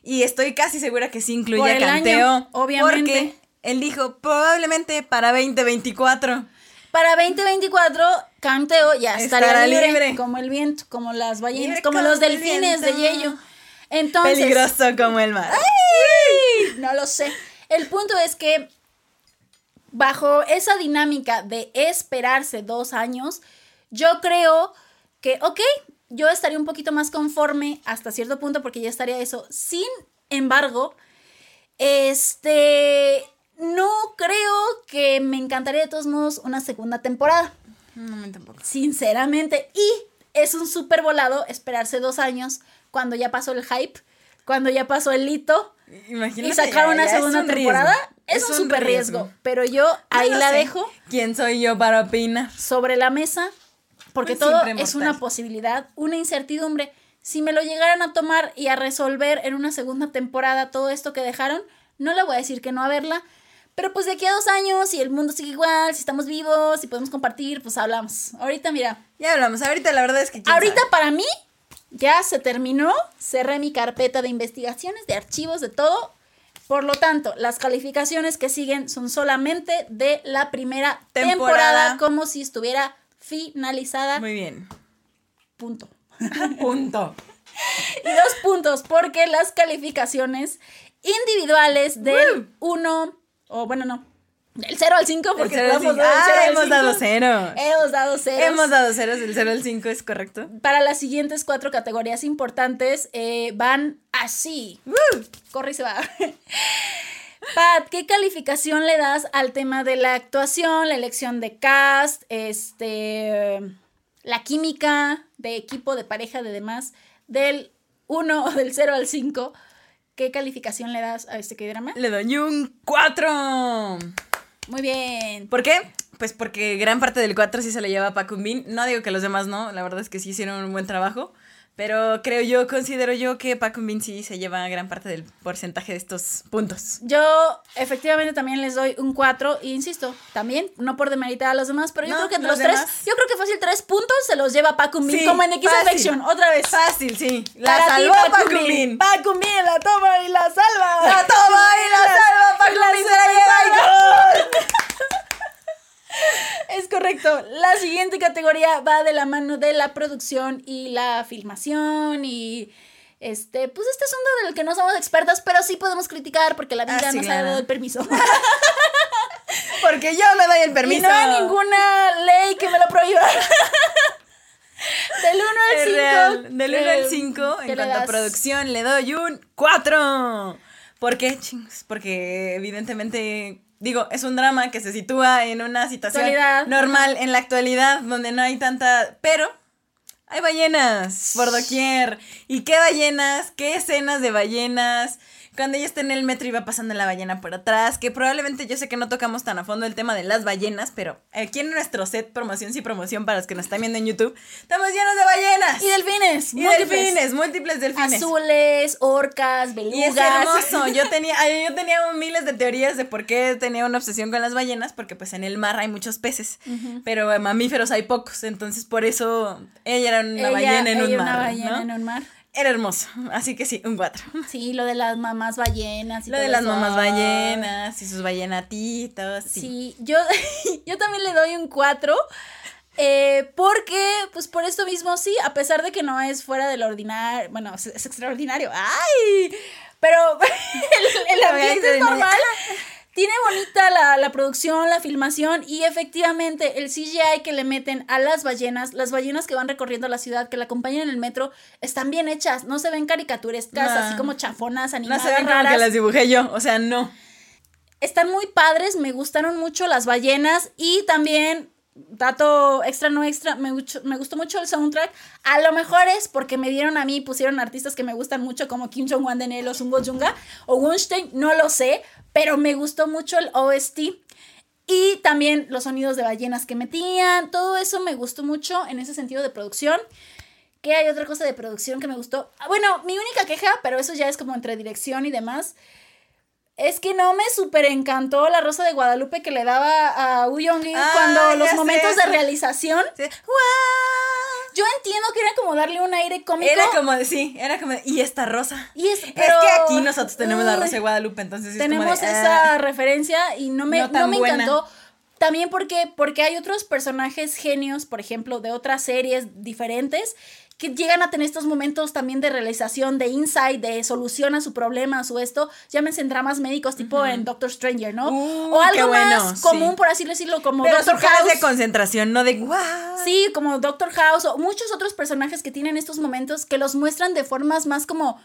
y estoy casi segura que sí incluye a el Canteo. año, obviamente. Porque él dijo probablemente para 2024. Para 2024, Canteo ya Estará libre, libre. como el viento, como las ballenas, Libre como los el delfines de. Yello. Entonces, Peligroso como el mar. no lo sé. El punto es que bajo esa dinámica de esperarse dos años, yo creo que, ok, yo estaría un poquito más conforme hasta cierto punto porque ya estaría eso. Sin embargo, este, no creo que me encantaría de todos modos una segunda temporada, No, mí tampoco. sinceramente. Y es un súper volado esperarse dos años cuando ya pasó el hype, cuando ya pasó el hito Imagínate. y sacar una ya segunda un riesgo. temporada es, un super riesgo. Pero yo ahí No la sé. dejo ¿Quién soy yo para opinar? sobre la mesa porque Un todo es una posibilidad, una incertidumbre. Si me lo llegaran a tomar y a resolver en una segunda temporada todo esto que dejaron, no le voy a decir que no a verla. Pero pues de aquí a dos años, si el mundo sigue igual, si estamos vivos, si podemos compartir, pues hablamos. Ahorita, mira, Ya hablamos. Ahorita la verdad es que. ahorita sabe. para mí ya se terminó, cerré mi carpeta de investigaciones, de archivos, de todo. Por lo tanto, las calificaciones que siguen son solamente de la primera temporada, Temporada. como si estuviera finalizada. Muy bien. Punto. Punto. Y dos puntos, porque las calificaciones individuales del 1, o bueno, no, del 0 al 5, porque El cero al estamos cinco. del Ah, hemos dado cero. Hemos dado ceros. Hemos dado ceros del 0 al 5, ¿es correcto? Para las siguientes cuatro categorías importantes eh, van así. Corre y se va. Pat, ¿qué calificación le das al tema de la actuación, la elección de cast, este, la química de equipo, de pareja, de demás, del 1 del 0 al 5? ¿Qué calificación le das a este K-drama? Le doy un 4. Muy bien. ¿Por qué? Pues porque gran parte del 4 sí se lo lleva Paco Bin. No digo que los demás no, la verdad es que sí hicieron un buen trabajo. Pero creo yo, considero yo que Paco sí se lleva gran parte del porcentaje de estos puntos. Yo efectivamente también les doy un 4 e insisto, también, no por demeritar a los demás, pero yo No, creo que los los tres, yo creo que fácil tres puntos se los lleva Paco Min, Sí, como en X. Affection, otra vez. Fácil, sí. La Para salvó Paco. Bin. Paco Min la toma y la salva. La toma y la salva, Paco La Min se la lleva y salva. gol. Es. La siguiente categoría va de la mano de la producción y la filmación y este, pues este asunto del que no somos expertas, pero sí podemos criticar porque la vida Ah, sí, nos ha claro. dado el permiso. Porque yo me doy el permiso. Y no hay ninguna ley que me lo prohíba. Del 1 Es al real. 5. Del 1 al 5, en cuanto a producción, le doy un 4. ¿Por qué? Chingos, Porque evidentemente, digo, es un drama que se sitúa en una situación Actualidad. normal en la actualidad, donde no hay tanta... Pero hay ballenas por doquier. ¿Y qué ballenas? ¿Qué escenas de ballenas? Cuando ella está en el metro y va pasando la ballena por atrás, que probablemente yo sé que no tocamos tan a fondo el tema de las ballenas, pero aquí en nuestro set promoción sí promoción para los que nos están viendo en YouTube, estamos llenos de ballenas. Y delfines. Y múltiples. delfines, múltiples delfines. Azules, orcas, Y es belugas. hermoso. Yo tenía, yo tenía miles de teorías de por qué tenía una obsesión con las ballenas, porque pues en el mar hay muchos peces, pero eh, mamíferos hay pocos, entonces por eso ella era una Ella- ballena en ella un una mar. ballena ¿no? en un mar. Era hermoso, así que sí, un cuatro. Sí, lo de las mamás ballenas. Y Lo todo de las eso. mamás ballenas y sus ballenatitos. Sí. Sí, yo, yo también le doy un 4. Eh, porque, pues por esto mismo, sí, a pesar de que no es fuera del ordinario, bueno, es, es extraordinario, ¡ay! Pero el, el ambiente es normal. Tiene bonita la, la, producción, la filmación y efectivamente el CGI que le meten a las ballenas, las ballenas que van recorriendo la ciudad, que la acompañan en el metro, están bien hechas, no se ven caricaturescas, No. así como chafonas, animadas, No se ven como raras. que las dibujé yo, o sea, no. Están muy padres, me gustaron mucho las ballenas y también, dato extra no extra, me, me gustó mucho el soundtrack. A lo mejor es porque me dieron a mí, pusieron artistas que me gustan mucho como Kim Jong-un de Nelo, Sungo Junga o Wunstein, no lo sé, pero me gustó mucho el OST. Y también los sonidos de ballenas que metían, todo eso me gustó mucho en ese sentido de producción. ¿Qué hay otra cosa de producción que me gustó? Ah, Bueno, mi única queja, pero eso ya es como entre dirección y demás, es que no me súper encantó la rosa de Guadalupe que le daba a Uyongi Ah, cuando los sé, momentos de realización. Sí. Yo entiendo que era como darle un aire cómico. Era como de, sí, era como de, y esta rosa. y es, Es pero- que aquí nosotros tenemos la rosa de Guadalupe, entonces sí es como tenemos de, esa ah. referencia y no me, No me encantó. También porque, porque hay otros personajes genios, por ejemplo, de otras series diferentes, que llegan a tener estos momentos también de realización, de insight, de solución a su problema, a su esto. Llámense en dramas médicos, tipo en Doctor Stranger, ¿no? Uh, o algo bueno, más sí. común, por así decirlo, como Pero Doctor House. de concentración, no de guau. Sí, como Doctor House o muchos otros personajes que tienen estos momentos que los muestran de formas más como,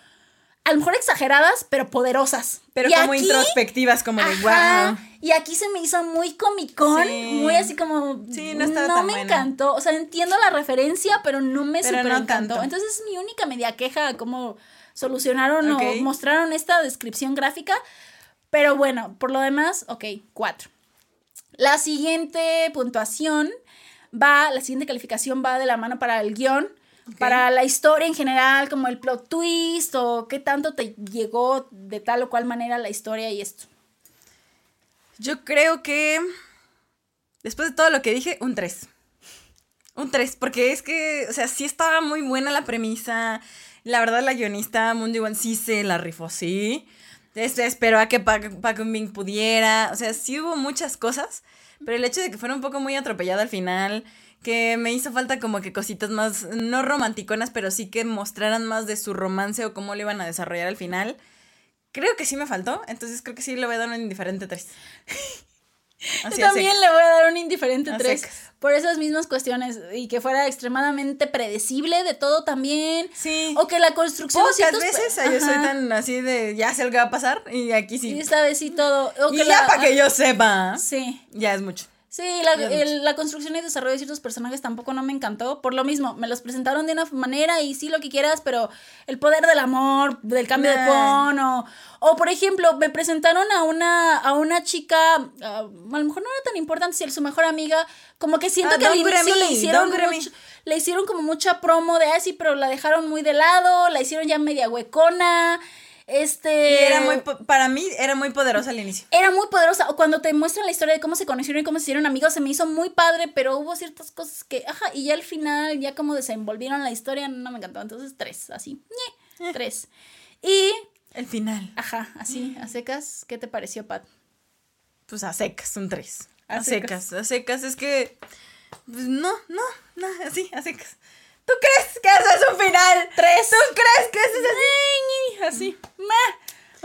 a lo mejor exageradas, pero poderosas. Pero Y como aquí- introspectivas, como de Ajá, wow. Y aquí se me hizo muy comicón, Sí. muy así como. Sí, no tan me buena. encantó. O sea, entiendo la referencia, pero no me Pero super no encantó. tanto. Entonces es mi única media queja, cómo solucionaron o mostraron esta descripción gráfica. Pero bueno, por lo demás, ok, cuatro. La siguiente puntuación va, la siguiente calificación va de la mano para el guion, para la historia en general, como el plot twist o qué tanto te llegó de tal o cual manera la historia y esto. Yo creo que después de todo lo que dije, un 3. Un 3, porque es que, o sea, sí estaba muy buena la premisa. La verdad, la guionista Mundi Wan sí se la rifó, sí. Este, esperó que Pac Bing pudiera. O sea, sí hubo muchas cosas. Pero el hecho de que fuera un poco muy atropellado al final, que me hizo falta como que cositas más, no romanticonas, pero sí que mostraran más de su romance o cómo lo iban a desarrollar al final. Creo que sí me faltó, entonces creo que sí le voy a dar un indiferente 3. Así Yo también le voy a dar un indiferente A 3 secas. por esas mismas cuestiones y que fuera extremadamente predecible de todo también. Sí. O que la construcción Pocas ciertos veces yo soy Ajá. tan así de ya sé lo que va a pasar y aquí Y sí. esta vez sí todo. O Y que ya la- para que yo sepa. Sí. Ya es mucho. Sí, la, el- la construcción y desarrollo de ciertos personajes tampoco no me encantó. Por lo mismo, me los presentaron de una manera y sí lo que quieras, pero el poder del amor, del cambio de tono. O, por ejemplo, me presentaron a una, a una chica, ah, a lo mejor no era tan importante si era su mejor amiga, como que siento Ah, que al inicio le hicieron, mucho- le hicieron como mucha promo de así, pero la dejaron muy de lado, la hicieron ya media huecona. Este. Y era muy, para mí era muy poderosa al inicio. Era muy poderosa. Cuando te muestran la historia de cómo se conocieron y cómo se hicieron amigos, se me hizo muy padre, pero hubo ciertas cosas que, ajá, y ya al final, ya como desenvolvieron la historia, no me encantó. Entonces, tres, así. ñe, Tres. Y, El final. ajá, así, a secas, ¿qué te pareció, Pat? Pues a secas, un 3. A, A secas. a secas. Es que. Pues no, no, no, así, a secas. ¿Tú crees que eso es un final? Tres. ¿Tú crees que eso es así? Así.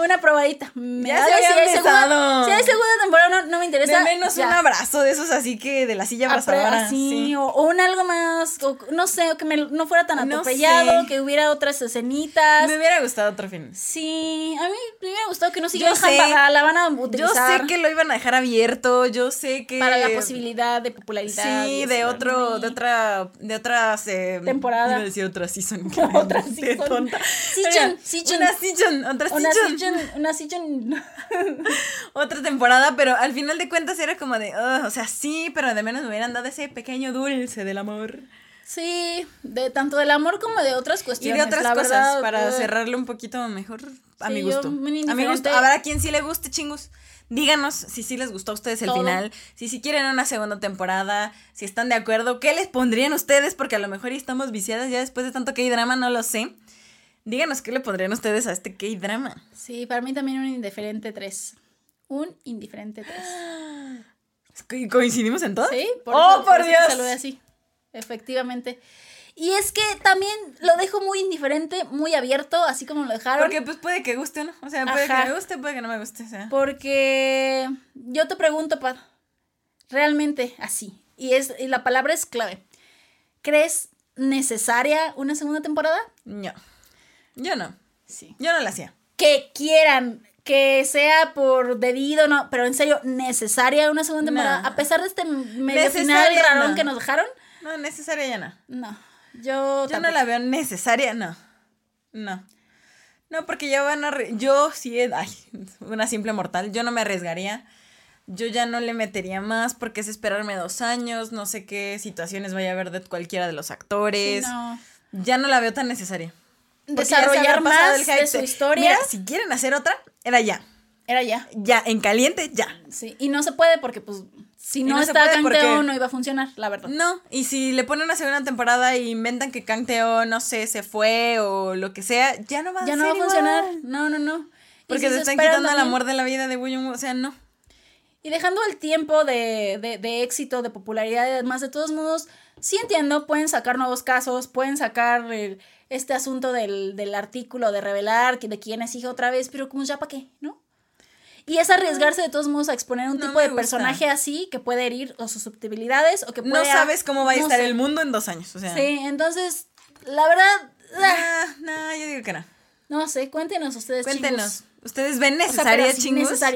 Una probadita. Me Ya se de si segunda, si hay segunda temporada, no, no me interesa. De menos ya. un abrazo de esos así que de la silla abrazadora. así, sí. o, o un algo más, o no sé, o que me, no fuera tan No atropellado, sé. que hubiera otras escenitas. Me hubiera gustado otro final. Sí, a mí me hubiera gustado que no siguieran sé. Jambada, la van a Yo utilizar sé que lo iban a dejar abierto, yo sé que para la posibilidad de popularidad. Sí, de otro, de otra, de otras eh, Temporada. Iba a decir otra season. Otra season. tonta. Season, Oigan, season. Una season, otra Una season, una season. otra temporada, pero al final de cuentas era como de, "Ugh", o sea, sí, pero de menos me hubieran dado ese pequeño dulce del amor. Sí, de tanto del amor como de otras Y cuestiones. de otras la cosas verdad, para cerrarlo un poquito mejor a Sí, mi gusto. A mi gusto. indiferente. Habrá quien sí le guste, chingus. Díganos si sí les gustó a ustedes el Todo. final, si sí quieren una segunda temporada, si están de acuerdo, qué les pondrían ustedes, porque a lo mejor ya estamos viciadas ya después de tanto K-drama, no lo sé. Díganos qué le pondrían ustedes a este K-drama. Sí, para mí también un indiferente 3. Un indiferente 3. Co- ¿Coincidimos en todo? Sí, ¡Oh, eso- por te Dios! saludé así. efectivamente. Y es que también lo dejo muy indiferente, muy abierto, así como lo dejaron. Porque pues puede que guste, ¿no? O sea, puede Ajá. que me guste, puede que no me guste. O sea. Porque yo te pregunto, Pat, realmente así, y, es, y la palabra es clave. ¿Crees necesaria una segunda temporada? No. Yo no. Sí. Yo no la hacía. Que quieran, que sea por debido, no, pero en serio, necesaria una segunda No. temporada, a pesar de este medio final Necesaria, rarón no. que nos dejaron. No, necesaria ya no. No, yo, Yo no la veo necesaria, no. No. No, porque ya van a... Yo sí, ay, una simple mortal, yo no me arriesgaría. Yo ya no le metería más porque es esperarme dos años, no sé qué situaciones vaya a haber de cualquiera de los Sí, actores. no. Ya no la veo tan necesaria. Ya Desarrollar más de su historia Mira, si quieren hacer otra, era ya. era ya. Ya, en caliente, ya. Sí, y no se puede porque, pues, si no, no está puede Kang porque- Teo, no iba a funcionar, la verdad. No, y si le ponen una segunda temporada y inventan que Kang Teo, no sé, se fue o lo que sea, ya no va a ya no va a funcionar. igual. No, no, no. Porque si se están quitando el también- amor de la vida de Young-woo, o sea, no. Y dejando el tiempo de, de, de éxito, de popularidad y demás, de todos modos, sí entiendo, pueden sacar nuevos casos, pueden sacar el- este asunto del, del artículo de revelar de quién es hija otra vez, pero como ya para qué, ¿no? Y es arriesgarse de todos modos a exponer un No tipo de gusta. personaje así que puede herir o sus susceptibilidades o que No puede... sabes cómo va a no estar sé. el mundo en dos años, o sea. Sí, entonces, la verdad, ah, No, no, yo digo que no. No sé, cuéntenos ustedes, Cuéntenos. chingos. ¿Ustedes ven O sea, necesaria,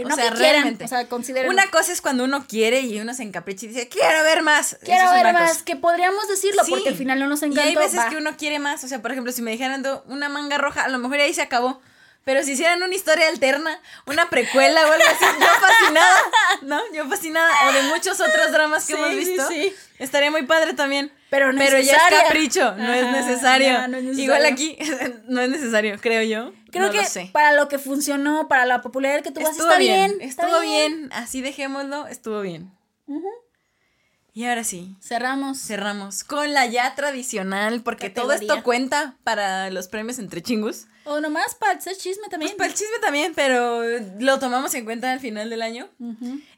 O no sea, que quieran, realmente. o sea, considérenlo. Una cosa es cuando uno quiere y uno se encapricha y dice, quiero ver más. Quiero Eso ver más, cosa. que podríamos decirlo, Sí. porque al final no nos Y encantó. hay veces va. que uno quiere más. O sea, por ejemplo, si me dijeran "Do- una manga roja, a lo mejor ahí se acabó. Pero si hicieran una historia alterna, una precuela o algo así, yo fascinada, ¿no? Yo fascinada. O de muchos otros dramas que Sí, hemos sí, visto. sí. Estaría muy padre también. Pero Pero ya es capricho, no es necesario. ya, no es necesario. Igual aquí, no es necesario, creo yo. Creo No que lo sé. para lo que funcionó, para la popularidad que tuvo, así Estuvo está bien, bien. está estuvo bien. Así dejémoslo, estuvo bien. Ujú. Y ahora sí, Cerramos. cerramos con la ya tradicional, porque todo esto cuenta para los premios entre chingus. O nomás para hacer chisme también. Pues para el chisme también, pero lo tomamos en cuenta al final del año.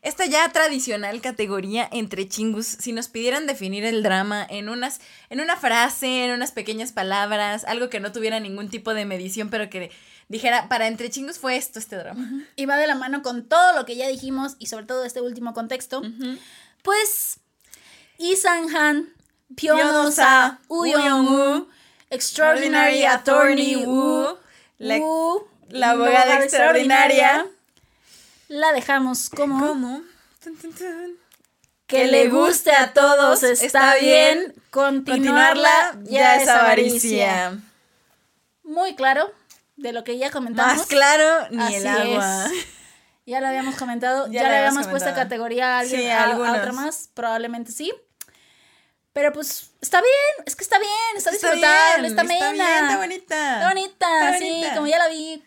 Esta ya tradicional categoría entre chingus, si nos pidieran definir el drama en unas, en una frase, en unas pequeñas palabras, algo que no tuviera ningún tipo de medición, pero que dijera, para entre chingus fue esto este drama. Y va de la mano con todo lo que ya dijimos y sobre todo este último contexto. Pues, Lee Sang-han, Pyonosa, Pyonosa, Woo Young-woo, Extraordinary Attorney Woo, la, abogada extraordinaria. La dejamos como ¿Cómo? Tun, tun, tun. que le guste a todos está bien, continuarla ya es avaricia. Muy claro de lo que ya comentamos. Más claro ni Así el agua. es. Ya lo habíamos comentado, Ya le habíamos puesto comentado. categoría a alguien, Sí, a- a, otra más, probablemente sí. Pero pues está bien, es que está bien, está, Está disfrutable, bien, está está amena. bien, está bonita. Está bonita, Está sí, bonita. como ya la vi.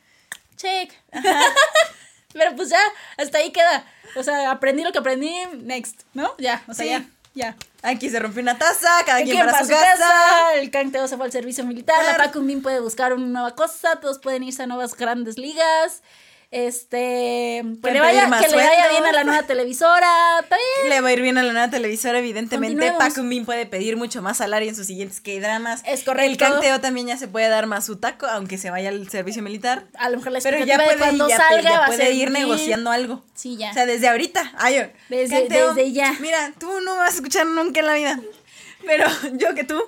Check. Pero pues ya, hasta ahí queda. O sea, aprendí lo que aprendí, next, ¿no? Ya, o sea, Sí. ya, ya. Aquí se rompió una taza, cada quien ¿Quién para su casa. El Canteo se fue al servicio militar. La Claro. Paco Bin puede buscar una nueva cosa. Todos pueden irse a nuevas grandes ligas. Este. Que le vaya, que le vaya bien a la nueva televisora. Bien. Le va a ir bien a la nueva televisora, evidentemente. Paco Min puede pedir mucho más salario en sus siguientes K-dramas. Es correcto. El canteo también ya se puede dar más su taco, aunque se vaya al servicio militar. A lo mejor la Pero ya de puede, cuando ya, salga ya puede ir bien. negociando algo. Sí, ya. O sea, desde ahorita. Ay, Desde- desde ya. Mira, tú no vas a escuchar nunca en la vida. Pero yo que tú,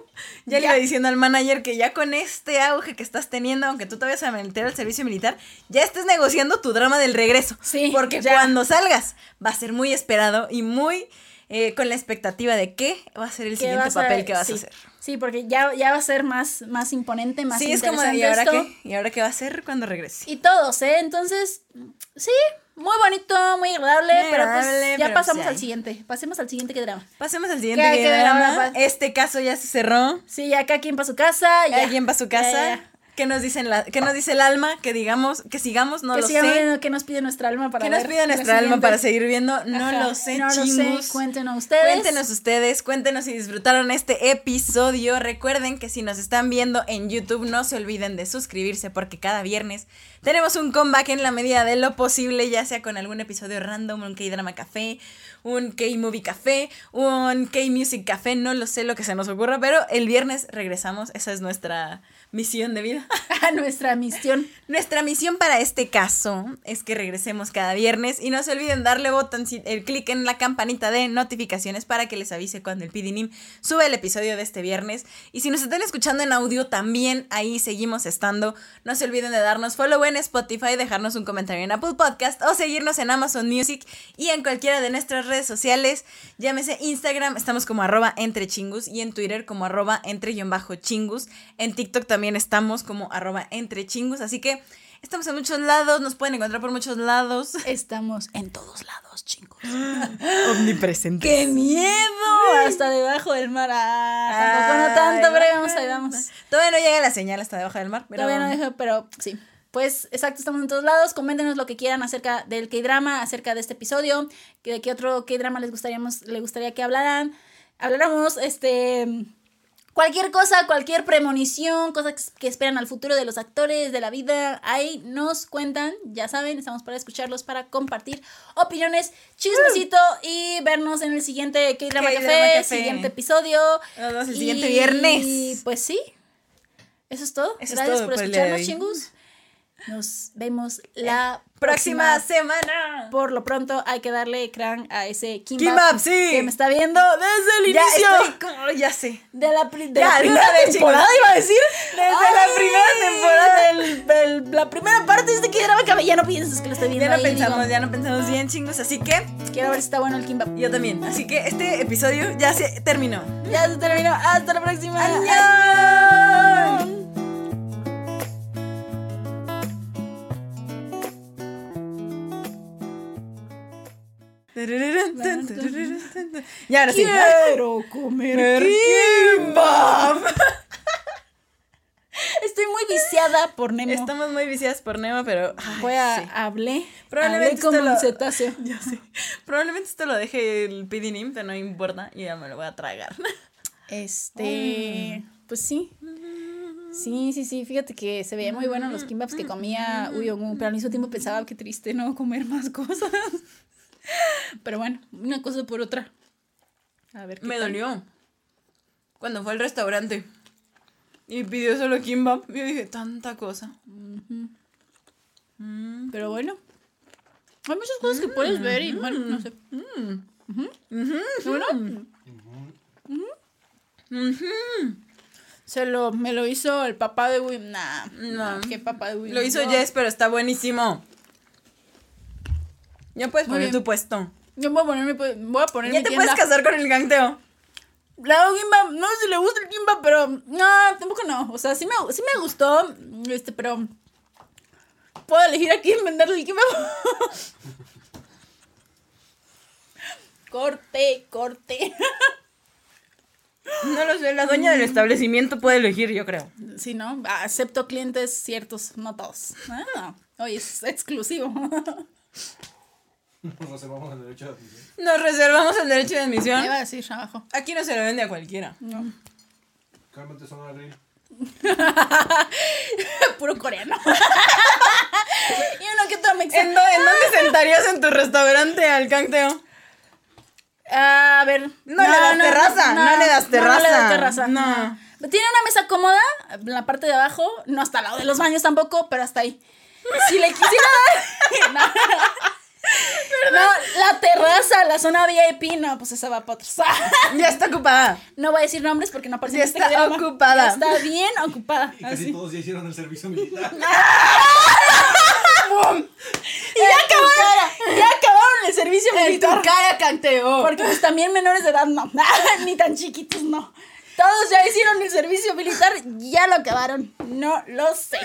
ya, le iba diciendo al manager que ya con este auge que estás teniendo, aunque tú te vayas a meter al servicio militar, ya estés negociando tu drama del regreso. Sí, Porque ya. cuando salgas va a ser muy esperado y muy eh, con la expectativa de qué va a ser el ¿Qué siguiente papel que vas sí. a hacer. Sí, porque ya, ya va a ser más, más imponente, más Sí, es como de, interesante ¿y ahora esto. qué? ¿Y ahora qué va a hacer cuando regrese? Y todos, ¿eh? Entonces, sí, muy bonito, muy agradable, Muy pero pues ya pero pasamos pues, al siguiente. Pasemos al siguiente que drama. Pasemos al siguiente ¿Qué- que drama. drama? Este caso ya se cerró. Sí, ya cada quien para su casa. Cada ya. quien para su casa. ya, ya. ¿Qué nos, dicen la, ¿Qué nos dice el alma? Que digamos, que sigamos, no que lo sigamos sé. viendo qué nos pide nuestra alma para ¿Qué nos ver pide la nuestra alma para seguir viendo? No Ajá, lo sé, no lo sé. Cuéntenos ustedes. Cuéntenos ustedes, cuéntenos si disfrutaron este episodio. Recuerden que si nos están viendo en YouTube, no se olviden de suscribirse porque cada viernes tenemos un comeback en la medida de lo posible, ya sea con algún episodio random, un K-Drama Café, un K-Movie Café, un K-Music Café, no lo sé lo que se nos ocurra, pero el viernes regresamos. Esa es nuestra misión de vida. a nuestra misión. Nuestra misión para este caso es que regresemos cada viernes y no se olviden darle botón, el clic en la campanita de notificaciones para que les avise cuando el PDNIM sube el episodio de este viernes. Y si nos están escuchando en audio, también ahí seguimos estando. No se olviden de darnos follow en Spotify, dejarnos un comentario en Apple Podcast o seguirnos en Amazon Music y en cualquiera de nuestras redes sociales. Llámese Instagram, estamos como arroba entre chingus y en Twitter como arroba entre chingus. En TikTok también estamos como arroba entre chingus. Así que estamos en muchos lados, nos pueden encontrar por muchos lados. Estamos en todos lados, chingos. Omnipresente. ¡Qué miedo! Hasta debajo del mar. Ah, tampoco no tanto, pero ahí vamos, ahí vamos. Todavía no llega la señal hasta debajo del mar. Pero... Todavía no dejo, pero sí. Pues exacto, estamos en todos lados. Coméntenos lo que quieran acerca del K-drama, acerca de este episodio, de qué otro K-drama les gustaríamos, les gustaría que hablaran. Habláramos, este. Cualquier cosa, cualquier premonición, cosas que esperan al futuro de los actores, de la vida, ahí nos cuentan, ya saben, estamos para escucharlos, para compartir opiniones, chismecito y vernos en el siguiente K-Drama Café, Café. siguiente episodio. Nos vemos el siguiente Y, viernes. pues sí, eso es todo. Eso es Gracias todo por escucharnos, chingus. Nos vemos la Próxima próxima. semana. Por lo pronto hay que darle crank a ese Kimbap, Kimbap, sí. que me está viendo desde el Ya inicio estoy como, ya sé. de la, de Ya, la de primera vez, temporada, iba a decir. Desde la primera temporada. Del, del- la primera parte de K-Drama Café. Ya no pienses que lo estoy viendo Ya no pensamos, digo, ya no pensamos bien, chingos. Así que Quiero ver si está bueno el Kimbap. yo también. Así que este episodio ya se terminó. Ya se terminó. Hasta la próxima. ¡Adiós! Y ahora sí. Quiero comer Kimbap. Estoy muy viciada por Nemo. Estamos muy viciadas por Nemo, pero. ay, Voy a sí. hablé. Probablemente hablé como esto lo- un cetáceo. Ya sé. Probablemente esto lo deje el PDNIM, pero no importa. Y ya me lo voy a tragar. Este, pues sí. Sí, sí, sí. Fíjate que se veía muy bueno los kimbaps que comía Uyongu, pero al mismo tiempo pensaba que triste no comer más cosas. Pero bueno, una cosa por otra. A ver qué Me tal. dolió. Cuando fue al restaurante y pidió solo kimbap, yo dije, tanta cosa. Pero bueno. Hay muchas cosas que puedes ver y bueno, no sé. Se lo, me lo hizo el papá de William. Nah, No. ¿Qué papá de William? Lo hizo Jess, pero está buenísimo. Ya puedes Muy poner bien. tu puesto. Yo voy a poner mi, voy a poner Ya mi te tienda. puedes casar con el gangteo. La hago kimbap, no sé si le gusta el kimbap, pero no, tampoco no. O sea, sí me, sí me gustó, este, pero puedo elegir a quién venderle el kimbap. corte, corte. No lo sé, la dueña del establecimiento puede elegir, yo creo. Sí, ¿no? Acepto clientes ciertos, no todos. Ah, oye, es exclusivo. Nos reservamos el derecho de admisión. Nos reservamos el derecho de admisión. iba a decir abajo. Aquí no se lo vende a cualquiera. No. Cálmate, son grill. Puro coreano. y uno que otro ¿En, mexicano. dó- en dónde sentarías en tu restaurante al gangteo? A ver. No le das terraza, no le das No, le das terraza. terraza. No. No. Tiene una mesa cómoda en la parte de abajo, no hasta al lado de los baños tampoco, pero hasta ahí. Si le quisiera dar. No. No, la terraza, la zona VIP, no, pues esa va para otros. Ya está ocupada. No voy a decir nombres porque no aparece Ya este está ocupada. Ya está bien ocupada. Y casi Así. todos ya hicieron el servicio militar. Y ya acabaron, ya acabaron el servicio En tu militar. cara, canteo. Porque pues también menores de edad no. Ni tan chiquitos no. Todos ya hicieron el servicio militar, ya lo acabaron. No lo sé.